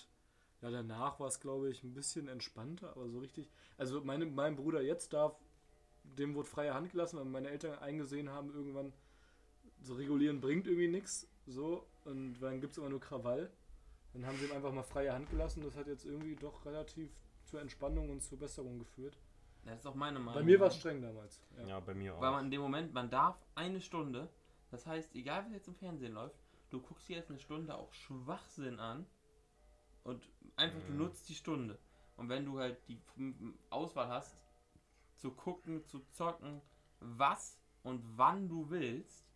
ja, danach war es, glaube ich, ein bisschen entspannter, aber so richtig. Also meine, mein Bruder jetzt darf, dem wurde freie Hand gelassen, weil meine Eltern eingesehen haben, irgendwann so regulieren bringt irgendwie nichts. So, und dann gibt es immer nur Krawall. Dann haben sie ihm einfach mal freie Hand gelassen. Das hat jetzt irgendwie doch relativ zur Entspannung und zur Besserung geführt. Das ist auch meine Meinung. Bei mir war es streng damals. Ja. Ja, bei mir auch. Weil man in dem Moment, man darf eine Stunde, das heißt, egal was jetzt im Fernsehen läuft, du guckst dir jetzt eine Stunde auch Schwachsinn an und einfach du Mhm. nutzt die Stunde. Und wenn du halt die Auswahl hast, zu gucken, zu zocken, was und wann du willst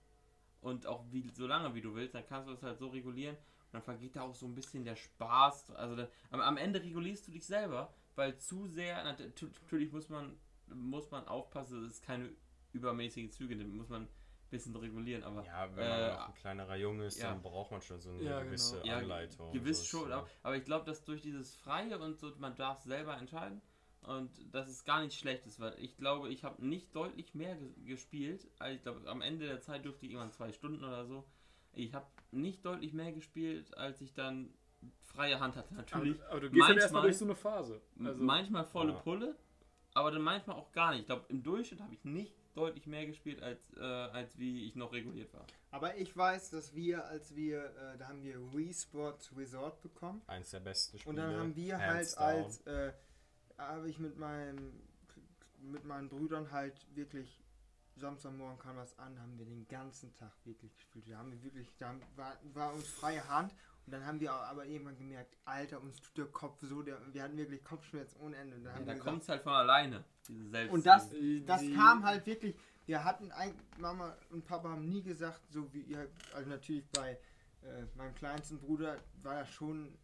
und auch wie, so lange wie du willst, dann kannst du das halt so regulieren und dann vergeht da auch so ein bisschen der Spaß. Also dann, am, am Ende regulierst du dich selber, weil zu sehr, nat- natürlich muss man, muss man aufpassen, dass es keine übermäßigen Züge nimmt, muss man ein bisschen regulieren, aber ja, wenn man äh, noch ein kleinerer Junge ist, ja. dann braucht man schon so eine Ja, gewisse genau. ja, Anleitung. gewiss Das ist schon, so. aber, ich glaube, dass durch dieses Freie und so, man darf selber entscheiden und das ist gar nicht schlecht ist, weil ich glaube, ich habe nicht deutlich mehr ge gespielt, also ich glaube, am Ende der Zeit durfte ich irgendwann zwei Stunden oder so, ich habe nicht deutlich mehr gespielt, als ich dann freie Hand hatte, natürlich. Aber, aber du gehst dann manchmal- erstmal durch so eine Phase. Also, manchmal volle Ja. Pulle, aber dann manchmal auch gar nicht. Ich glaube, im Durchschnitt habe ich nicht deutlich mehr gespielt, als, äh, als wie ich noch reguliert war. Aber ich weiß, dass wir, als wir, äh, da haben wir Wii Sports Resort bekommen. Eins der besten Spiele. Und dann haben wir hands halt down. als, äh, habe ich mit meinem, mit meinen Brüdern halt wirklich, Samstagmorgen kam das an, haben wir den ganzen Tag wirklich gespielt. Wir haben wirklich, da war, war uns freie Hand und dann haben wir aber irgendwann gemerkt, Alter, uns tut der Kopf so, der, wir hatten wirklich Kopfschmerzen ohne Ende. Und, dann Ja, da kommt es halt von alleine, diese Selbst. und das, das kam halt wirklich. Wir hatten ein, Mama und Papa haben nie gesagt, so wie ihr, also natürlich bei äh, meinem kleinsten Bruder war das schon,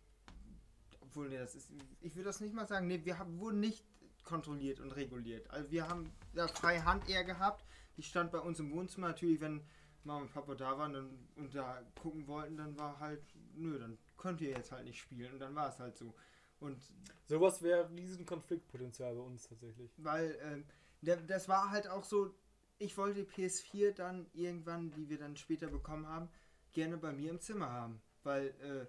obwohl nee, das ist, ich würde das nicht mal sagen, nee, wir haben, wurden nicht kontrolliert und reguliert. Also wir haben da freie Hand eher gehabt. Die stand bei uns im Wohnzimmer natürlich, wenn Mama und Papa da waren dann, und da gucken wollten, dann war halt, nö, dann könnt ihr jetzt halt nicht spielen und dann war es halt so. Und Sowas wäre riesen Konfliktpotenzial bei uns tatsächlich. weil ähm, das war halt auch so, ich wollte die PS4 dann irgendwann, die wir dann später bekommen haben, gerne bei mir im Zimmer haben. Weil äh,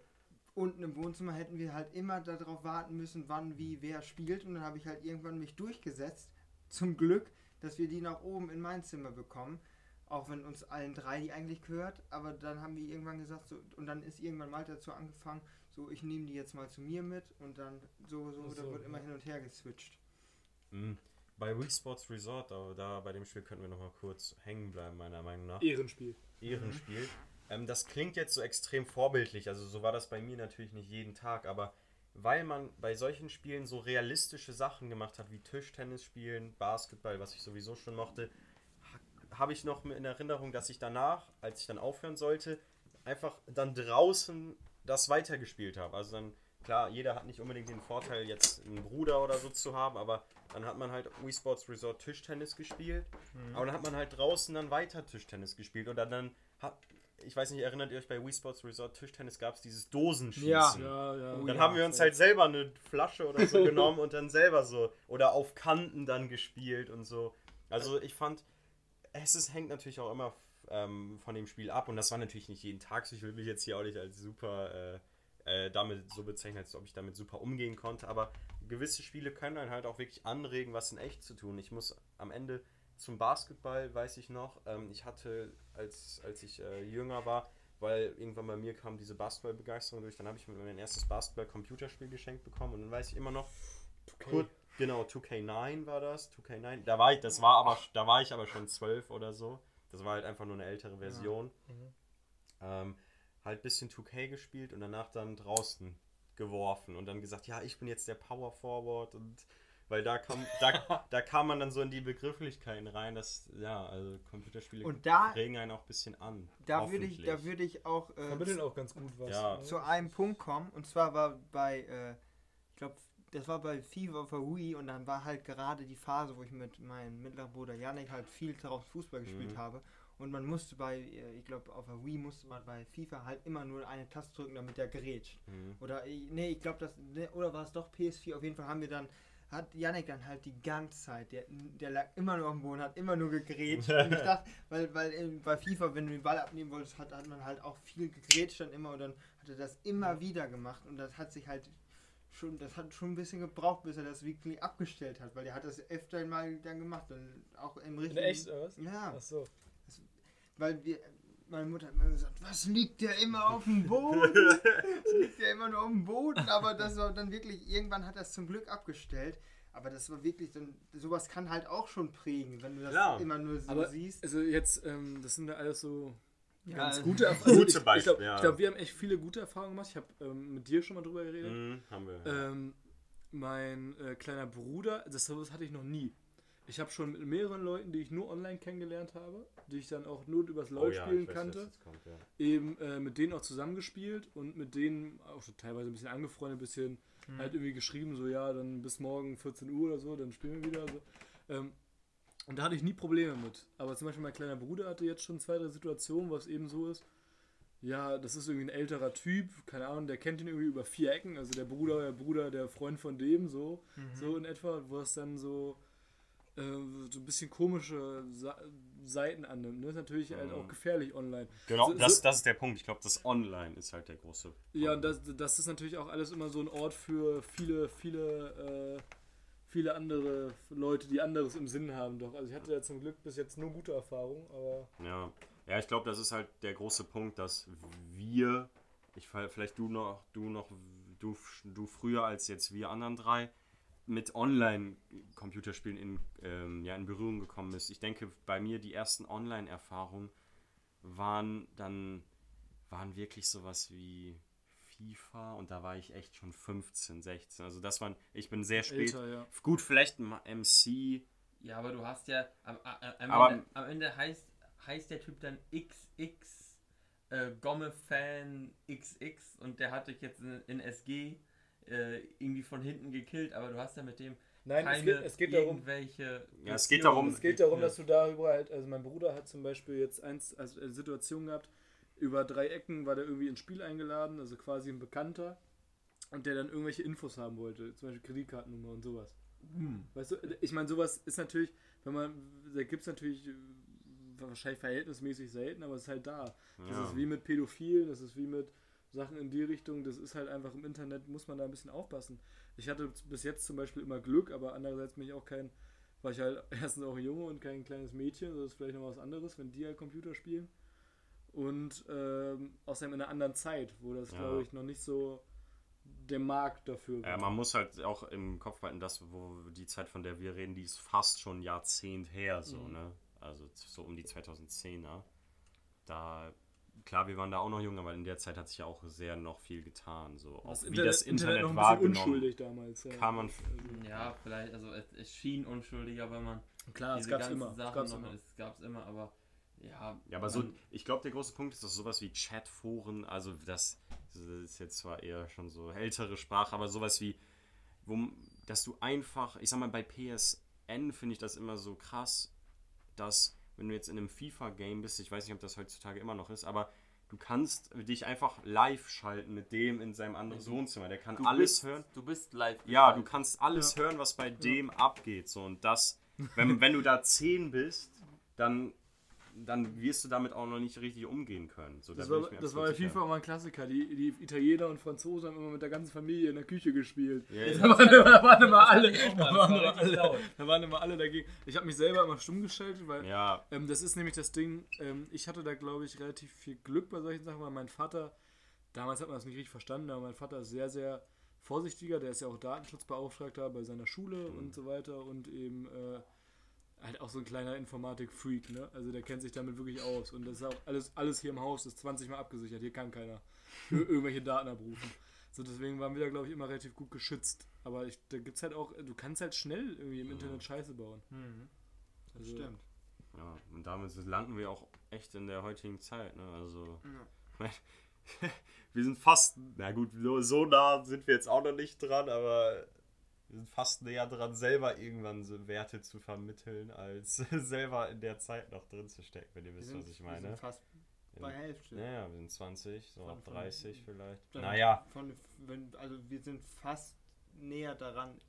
unten im Wohnzimmer hätten wir halt immer darauf warten müssen, wann, wie, wer spielt. Und dann habe ich halt irgendwann mich durchgesetzt, zum Glück, dass wir die nach oben in mein Zimmer bekommen. Auch wenn uns allen drei die eigentlich gehört. Aber dann haben wir irgendwann gesagt, so, und dann ist irgendwann Malte dazu angefangen, so, ich nehme die jetzt mal zu mir mit. Und dann so, so, Ach da so, wird immer ja. hin und her geswitcht. Mhm. Bei Wii Sports Resort, da, da bei dem Spiel könnten wir noch mal kurz hängen bleiben, meiner Meinung nach. Ehrenspiel. Ehrenspiel. Ähm, das klingt jetzt so extrem vorbildlich, also so war das bei mir natürlich nicht jeden Tag, aber weil man bei solchen Spielen so realistische Sachen gemacht hat, wie Tischtennis spielen, Basketball, was ich sowieso schon mochte, habe ich noch in Erinnerung, dass ich danach, als ich dann aufhören sollte, einfach dann draußen das weitergespielt habe. Also dann, klar, jeder hat nicht unbedingt den Vorteil, jetzt einen Bruder oder so zu haben, aber dann hat man halt Wii Sports Resort Tischtennis gespielt. Aber dann hat man halt draußen dann weiter Tischtennis gespielt oder dann hat, ich weiß nicht, erinnert ihr euch bei Wii Sports Resort Tischtennis gab es dieses Dosenschießen. Ja. Ja, ja. Oh Dann ja, haben wir uns halt selber eine Flasche oder so genommen und dann selber so oder auf Kanten dann gespielt und so. Also ich fand, es ist, hängt natürlich auch immer ähm, von dem Spiel ab und das war natürlich nicht jeden Tag so. Ich will mich jetzt hier auch nicht als super äh, äh, damit so bezeichnen, als ob ich damit super umgehen konnte, aber gewisse Spiele können einen halt auch wirklich anregen, was in echt zu tun. Ich muss am Ende zum Basketball, weiß ich noch, ähm, ich hatte, als, als ich äh, jünger war, weil irgendwann bei mir kam diese Basketballbegeisterung durch, dann habe ich mir mein erstes Basketball-Computerspiel geschenkt bekommen und dann weiß ich immer noch, Kur- genau, 2K9 war das, 2K9, da war ich, das war aber, da war ich aber schon zwölf oder so, das war halt einfach nur eine ältere Version, ähm, halt bisschen 2K gespielt und danach dann draußen geworfen und dann gesagt, ja, ich bin jetzt der Power Forward und weil da kam, da, da kam man dann so in die Begrifflichkeiten rein, dass, ja, also Computerspiele Und da, regen einen auch ein bisschen an. da würde ich, da würde ich auch äh, Vermitteln auch ganz gut was. Ja. ne? zu einem Punkt kommen. Und zwar war bei, äh, ich glaube, das war bei FIFA auf der Wii und dann war halt gerade die Phase, wo ich mit meinem mittleren Bruder Janik halt viel darauf Fußball gespielt Mhm. habe. Und man musste bei, äh, ich glaube, auf der Wii musste man bei FIFA halt immer nur eine Taste drücken, damit der grätscht. Mhm. Oder, äh, nee, ich glaube, das, ne, oder war es doch PS4? Auf jeden Fall haben wir dann, hat Janik dann halt die ganze Zeit, der, der lag immer nur auf dem Boden, hat immer nur gegrätscht. und ich dachte, weil, weil bei FIFA, wenn du den Ball abnehmen wolltest, hat, hat man halt auch viel gegrätscht dann immer und dann hat er das immer wieder gemacht und das hat sich halt schon, das hat schon ein bisschen gebraucht, bis er das wirklich abgestellt hat, weil er hat das öfter mal dann gemacht und auch im In richtigen... echt, oder was? Ja, Ach so. weil wir, meine Mutter hat immer gesagt, was liegt der immer auf dem Boden? Es liegt ja immer nur auf dem Boden, aber das war dann wirklich, irgendwann hat er es zum Glück abgestellt. Aber das war wirklich, dann, sowas kann halt auch schon prägen, wenn du das Ja. immer nur so Aber siehst. also jetzt, ähm, das sind ja alles so Ja, ganz also- gute Erfahrungen. Gute ich Beispiele, ich glaube, ja. glaub, wir haben echt viele gute Erfahrungen gemacht. Ich habe ähm, mit dir schon mal drüber geredet. Mhm, haben wir. Ähm, mein äh, kleiner Bruder, das sowas hatte ich noch nie. Ich habe schon mit mehreren Leuten, die ich nur online kennengelernt habe, die ich dann auch nur übers LOL Oh ja, spielen weiß, kannte, jetzt kommt, ja. eben äh, mit denen auch zusammengespielt und mit denen auch schon teilweise ein bisschen angefreundet, ein bisschen halt irgendwie geschrieben, so ja, dann bis morgen 14 Uhr oder so, dann spielen wir wieder. So. Ähm, und da hatte ich nie Probleme mit. Aber zum Beispiel mein kleiner Bruder hatte jetzt schon zwei, drei Situationen, wo es eben so ist. Ja, das ist irgendwie ein älterer Typ, keine Ahnung, der kennt ihn irgendwie über vier Ecken, also der Bruder, der Bruder, der Freund von dem, so, so in etwa, wo es dann so, äh, so ein bisschen komische Sa Seiten annimmt. Ne? Ist natürlich halt auch gefährlich online. Genau, So- das, so- das ist der Punkt. Ich glaube, das Online ist halt der große. Ja, und das, das ist natürlich auch alles immer so ein Ort für viele, viele, äh, viele andere Leute, die anderes im Sinn haben. Doch, also ich hatte ja zum Glück bis jetzt nur gute Erfahrungen, aber Ja, ja ich glaube, das ist halt der große Punkt, dass wir, ich vielleicht du noch, du noch, du, du früher als jetzt wir anderen drei, mit Online-Computerspielen in, ähm, ja, in Berührung gekommen ist. Ich denke, bei mir die ersten Online-Erfahrungen waren dann, waren wirklich sowas wie FIFA und da war ich echt schon 15, 16. Also das waren, ich bin sehr spät. älter, ja. Gut, vielleicht ein MC, Ja, aber du hast ja am, am, am, Aber- Ende, am Ende heißt, heißt der Typ dann XX äh, Gomme-Fan XX und der hat dich jetzt in, in SG äh, irgendwie von hinten gekillt, aber du hast ja mit dem Nein, es geht, es geht darum, irgendwelche Ja, es geht darum- es geht darum, dass du darüber halt, also mein Bruder hat zum Beispiel jetzt eins, also eine Situation gehabt, über drei Ecken war der irgendwie ins Spiel eingeladen, also quasi ein Bekannter, und der dann irgendwelche Infos haben wollte, zum Beispiel Kreditkartennummer und sowas. Weißt du, ich meine, sowas ist natürlich, wenn man, da gibt es natürlich äh, wahrscheinlich verhältnismäßig selten, aber es ist halt da. Das Ja. ist wie mit Pädophilen, das ist wie mit Sachen in die Richtung, das ist halt einfach im Internet, muss man da ein bisschen aufpassen. Ich hatte bis jetzt zum Beispiel immer Glück, aber andererseits bin ich auch kein, war ich halt erstens auch ein Junge und kein kleines Mädchen, das ist vielleicht noch was anderes, wenn die halt Computer spielen. Und ähm, außerdem in einer anderen Zeit, wo das, Ja. glaube ich, noch nicht so der Markt dafür Ja, man muss halt auch im Kopf halten, dass wo die Zeit, von der wir reden, die ist fast schon ein Jahrzehnt her, so, Mhm. ne? Also so um die 2010er. Da, klar, wir waren da auch noch jung, aber in der Zeit hat sich ja auch sehr noch viel getan. So, auch Das wie Internet, das Internet, noch ein bisschen unschuldig damals. Ja. kann man. Also, Ja, vielleicht, also es, es schien unschuldiger, wenn man klar, es gab's ganzen immer. Es noch, immer. es gab's immer, aber ja. Ja, aber so, ich glaube, der große Punkt ist, dass sowas wie Chatforen, also das, das ist jetzt zwar eher schon so ältere Sprache, aber sowas wie, wo, dass du einfach, ich sag mal, bei PSN finde ich das immer so krass, dass, wenn du jetzt in einem FIFA-Game bist, ich weiß nicht, ob das heutzutage immer noch ist, aber du kannst dich einfach live schalten mit dem in seinem anderen Wohnzimmer. Der kann du alles bist, hören. Du bist live. Ja, du kannst alles hören, was bei dem abgeht. So, und das, wenn, wenn du da 10 bist, dann, dann wirst du damit auch noch nicht richtig umgehen können. So, da Das bin war, das war bei FIFA immer ein Klassiker. Die, die Italiener und Franzosen haben immer mit der ganzen Familie in der Küche gespielt. Da waren, da waren immer alle. Da waren, immer alle laut. da waren immer alle dagegen. Ich habe mich selber immer stumm geschaltet, weil ja, ähm, das ist nämlich das Ding. Ähm, ich hatte da, glaube ich, relativ viel Glück bei solchen Sachen, weil mein Vater, damals hat man das nicht richtig verstanden, aber mein Vater ist sehr, sehr vorsichtiger. Der ist ja auch Datenschutzbeauftragter bei seiner Schule und so weiter und eben äh, halt auch so ein kleiner Informatik-Freak, ne? Also der kennt sich damit wirklich aus. Und das ist auch alles, alles hier im Haus ist 20 Mal abgesichert. Hier kann keiner ir- irgendwelche Daten abrufen. So, deswegen waren wir da, glaube ich, immer relativ gut geschützt. Aber ich, da gibt's halt auch, du kannst halt schnell irgendwie im Internet Scheiße bauen. Mhm. Das Also- stimmt. ja, und damit landen wir auch echt in der heutigen Zeit. Ne? Also, wir sind fast, na gut, so, so nah sind wir jetzt auch noch nicht dran, aber wir sind fast näher dran, selber irgendwann so Werte zu vermitteln, als selber in der Zeit noch drin zu stecken, wenn ihr Wir wisst, sind, was ich wir meine. sind fast bei Hälfte. Ja, ja, wir sind 20, so Von- ab von- 30 vielleicht. Dann Naja, Von, wenn, also wir sind fast näher daran,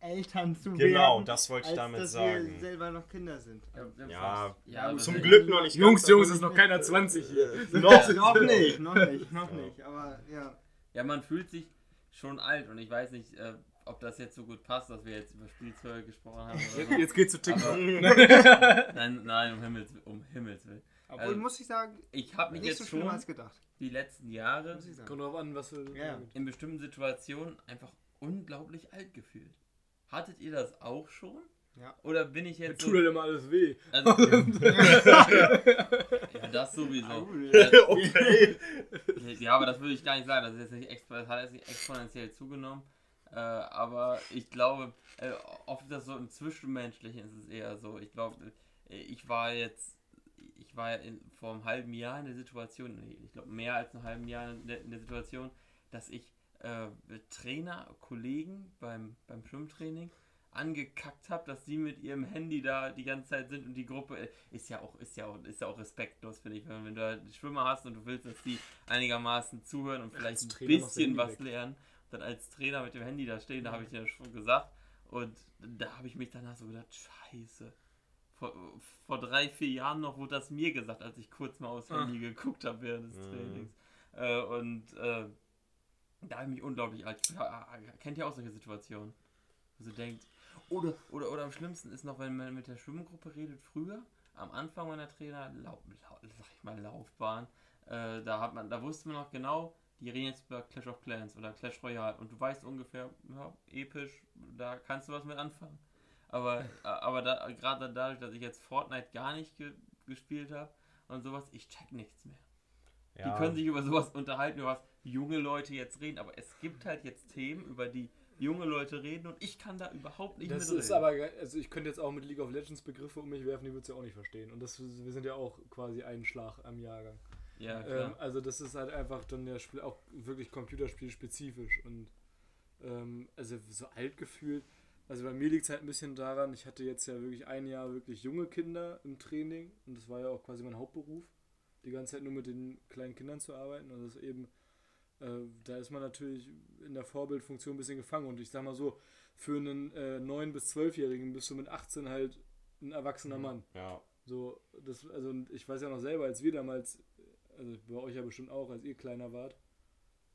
Eltern zu genau, werden, das wollte ich als damit dass sagen. wir selber noch Kinder sind. Ja, Ja, aber zum Glück noch nicht Jungs, Jungs, ist noch keiner 20 hier. noch, noch nicht, noch nicht, noch Ja. nicht. Aber ja, Ja, man fühlt sich schon alt und ich weiß nicht, äh, ob das jetzt so gut passt, dass wir jetzt über Spielzeuge gesprochen haben. So. jetzt geht's zu TikTok. Nein, nein, um Himmels, um Himmels Willen. obwohl Also, muss ich sagen, Ich habe mich jetzt so schon als gedacht. die letzten Jahre. Kommt drauf an, was für. Ja. in bestimmten Situationen einfach unglaublich alt gefühlt. Hattet ihr das auch schon? Ja. Oder bin ich Mir jetzt tut halt immer alles weh. Also, ja, das sowieso. okay. Ja, aber das würde ich gar nicht sagen. Das, ist jetzt nicht expo das hat jetzt nicht exponentiell zugenommen. Äh, aber ich glaube, äh, oft ist das so im Zwischenmenschlichen ist es eher so. Ich glaube, äh, ich war jetzt, ich war in, vor einem halben Jahr in der Situation, nee, ich glaube mehr als einem halben Jahr in der, in der Situation, dass ich äh, Trainer, Kollegen beim, beim Schwimmtraining angekackt habe, dass die mit ihrem Handy da die ganze Zeit sind und die Gruppe äh, ist ja auch ist ja auch ist ja auch respektlos finde ich wenn, wenn du halt Schwimmer hast und du willst dass die einigermaßen zuhören und vielleicht ein bisschen was weg. lernen dann als Trainer mit dem Handy da stehen da habe ich dir schon gesagt und da habe ich mich danach so gedacht scheiße vor, vor drei vier Jahren noch wurde das mir gesagt als ich kurz mal aufs Ah. Handy geguckt habe während des Mhm. Trainings äh, und äh, da habe ich mich unglaublich alt gefühlt. Ja, Kennt ihr auch solche Situationen? Wo denkt, oder, oder, oder am schlimmsten ist noch, wenn man mit der Schwimmgruppe redet, früher, am Anfang meiner Trainer, lau, lau, sag ich mal, Laufbahn, äh, da hat man, da wusste man noch genau, die reden jetzt über Clash of Clans oder Clash Royale und du weißt ungefähr, ja, episch, da kannst du was mit anfangen. Aber, aber da, gerade dadurch, dass ich jetzt Fortnite gar nicht ge gespielt habe und sowas, ich check nichts mehr. Die können sich über sowas unterhalten, über was junge Leute jetzt reden, aber es gibt halt jetzt Themen, über die junge Leute reden und ich kann da überhaupt nicht Das mitreden. ist aber, ge- also ich könnte jetzt auch mit League of Legends Begriffe um mich werfen, die würdest du ja auch nicht verstehen. Und das, wir sind ja auch quasi einen Schlag am Jahrgang. Ja, Ähm, klar. also das ist halt einfach dann der Spiel auch wirklich computerspielspezifisch und ähm, also so alt gefühlt. Also bei mir liegt es halt ein bisschen daran, ich hatte jetzt ja wirklich ein Jahr wirklich junge Kinder im Training und das war ja auch quasi mein Hauptberuf, die ganze Zeit nur mit den kleinen Kindern zu arbeiten und das ist eben äh, da ist man natürlich in der Vorbildfunktion ein bisschen gefangen. Und ich sag mal so, für einen äh, 9- bis 12-Jährigen bist du mit 18 halt ein erwachsener Mann. Ja, So, das, also und ich weiß ja noch selber, als wir damals, also bei euch ja bestimmt auch, als ihr kleiner wart,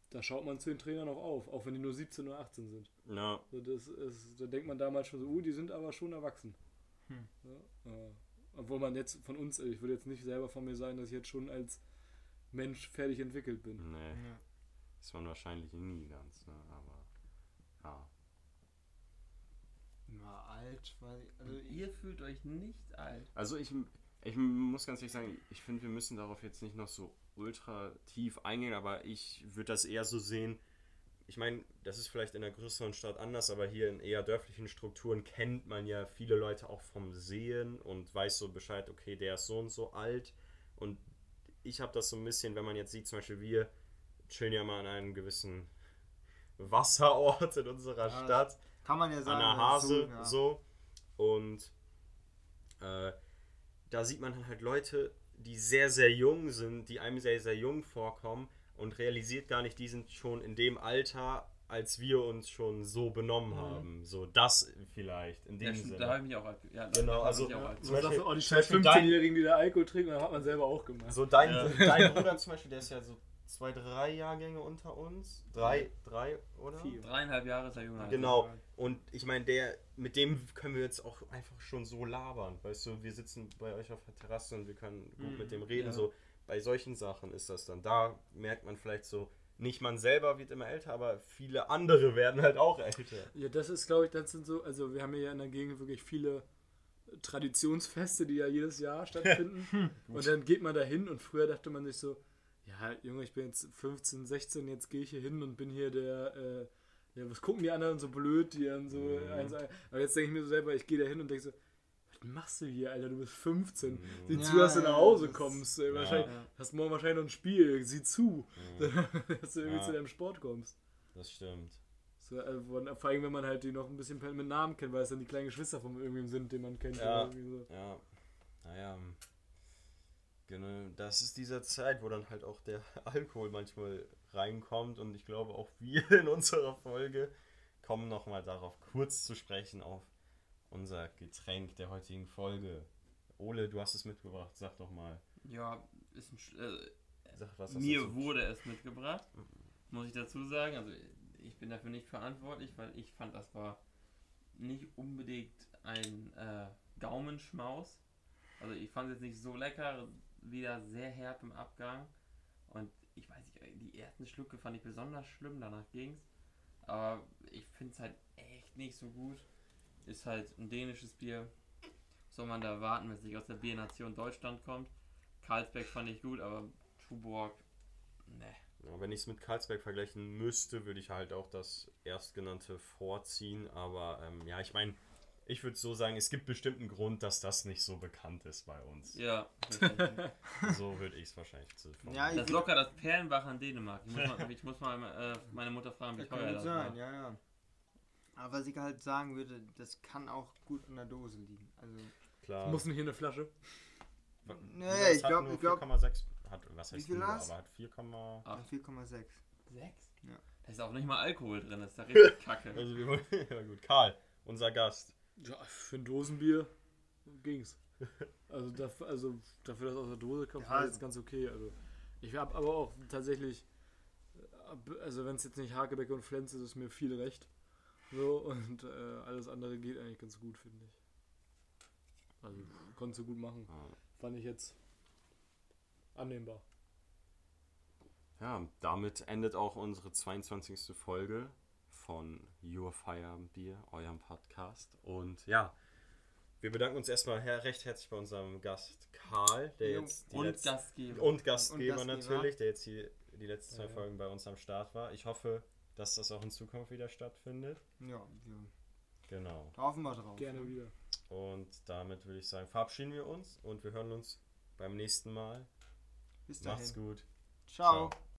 da schaut man zu den Trainern auch auf, auch wenn die nur 17 oder 18 sind. ja, So, das ist, da denkt man damals schon so, uh, die sind aber schon erwachsen. Hm. Ja, äh, obwohl man jetzt von uns, ich würde jetzt nicht selber von mir sagen, dass ich jetzt schon als Mensch fertig entwickelt bin. nee, Ja. ist man wahrscheinlich nie ganz, ne? aber ja. Na, alt, weil, also Ihr fühlt euch nicht alt. Also ich, ich muss ganz ehrlich sagen, ich finde, wir müssen darauf jetzt nicht noch so ultra tief eingehen, aber ich würde das eher so sehen. Ich meine, das ist vielleicht in einer größeren Stadt anders, aber hier in eher dörflichen Strukturen kennt man ja viele Leute auch vom Sehen und weiß so Bescheid, okay, der ist so und so alt. Und ich habe das so ein bisschen, wenn man jetzt sieht, zum Beispiel wir chillen ja mal an einem gewissen Wasserort in unserer Ja, Stadt kann man ja an sagen. der das ist Hase ja. so. Und äh, da sieht man halt Leute, die sehr, sehr jung sind, die einem sehr, sehr jung vorkommen und realisiert gar nicht, die sind schon in dem Alter, als wir uns schon so benommen haben. So das vielleicht in dem Ja, stimmt, Sinne. da habe ich mich auch alt. Ja, da Genau, also- auch alt. Zum Beispiel- du, oh, die scheiß Beispiel dein- 15-Jährigen, die da Alkohol trinken, das hat man selber auch gemacht. So dein, Ja. dein Bruder zum Beispiel, der ist ja so zwei, drei Jahrgänge unter uns. Drei, drei, oder? Vier. Dreieinhalb Jahre ist er jünger. Genau. Und ich meine, der, mit dem können wir jetzt auch einfach schon so labern. Weißt du, wir sitzen bei euch auf der Terrasse und wir können gut Mhm, mit dem reden. ja. So, bei solchen Sachen ist das dann. Da merkt man vielleicht so, nicht man selber wird immer älter, aber viele andere werden halt auch älter. Ja, das ist, glaube ich, das sind so, also wir haben ja in der Gegend wirklich viele Traditionsfeste, die ja jedes Jahr stattfinden. und dann geht man da hin und früher dachte man sich so, ja, Junge, ich bin jetzt 15, 16, jetzt gehe ich hier hin und bin hier der, äh, ja, was gucken die anderen so blöd, die dann so Mhm. eins, aber jetzt denke ich mir so selber, ich gehe da hin und denke so, was machst du hier, Alter, du bist 15. Sieh Ja, zu, dass du nach Hause das- kommst. Ey, wahrscheinlich, Ja. Hast morgen wahrscheinlich noch ein Spiel, sieh zu, dass du irgendwie Ja. zu deinem Sport kommst. Das stimmt. So, also, vor allem, wenn man halt die noch ein bisschen mit Namen kennt, weil es dann die kleinen Geschwister von irgendwem sind, den man kennt. Ja. Oder irgendwie so. Ja, naja. Genau, das ist diese Zeit, wo dann halt auch der Alkohol manchmal reinkommt und ich glaube auch wir in unserer Folge kommen nochmal darauf kurz zu sprechen auf unser Getränk der heutigen Folge. Ole, du hast es mitgebracht, sag doch mal. Ja, ist ein, äh, Sag, was mir wurde es mitgebracht, muss ich dazu sagen. Also ich bin dafür nicht verantwortlich, weil ich fand, das war nicht unbedingt ein äh, Gaumenschmaus. Also ich fand es jetzt nicht so lecker, wieder sehr herb im Abgang. Und ich weiß nicht, die ersten Schlucke fand ich besonders schlimm, danach ging's. Aber ich finde es halt echt nicht so gut. Ist halt ein dänisches Bier. Soll man da warten, es nicht aus der Biernation Deutschland kommt. Karlsberg fand ich gut, aber Tuborg, ne. Ja, wenn ich es mit Karlsberg vergleichen müsste, würde ich halt auch das erstgenannte vorziehen. Aber ähm, ja, ich meine, ich würde so sagen, es gibt bestimmt einen Grund, dass das nicht so bekannt ist bei uns. Ja. So würde ich es wahrscheinlich zu Ja, ich das ist locker das Perlenbach in Dänemark. Ich muss mal, ich muss mal äh, meine Mutter fragen, wie Das teuer das sein, war. ja, ja. Aber was ich halt sagen würde, das kann auch gut an der Dose liegen. Also, Klar. Muss nicht hier eine Flasche. Nee, ich hat glaub- nur ich glaub- 4,6. Hat, was Wie heißt viel nur, hast? aber hat 4, Ah. 4,6. Sechs? Ja. Da ist auch nicht mal Alkohol drin, das ist da richtig kacke. also wir wollen, ja gut. Karl, unser Gast. Ja, für ein Dosenbier ging's. Also, dafür, also dafür, dass aus der Dose kommt, Ja, war jetzt ganz okay. Also ich habe aber auch tatsächlich, also wenn es jetzt nicht Hakebeck und Flens ist, ist mir viel recht. So und äh, alles andere geht eigentlich ganz gut, finde ich. Also konntest du gut machen. Ja. Fand ich jetzt annehmbar. Ja, damit endet auch unsere 22. Folge von Your Fire Beer, eurem Podcast. Und ja, wir bedanken uns erstmal her recht herzlich bei unserem Gast Karl, der jetzt die Und letzten- Gastgeber. und Gastgeber Und Gastgeber. natürlich, der jetzt hier die letzten zwei Ja, ja. Folgen bei uns am Start war. Ich hoffe, dass das auch in Zukunft wieder stattfindet. Ja, wir Genau. hoffen wir drauf. Gerne ne? wieder. Und damit würde ich sagen, verabschieden wir uns und wir hören uns beim nächsten Mal. Bis dahin. Macht's gut. Ciao. Ciao.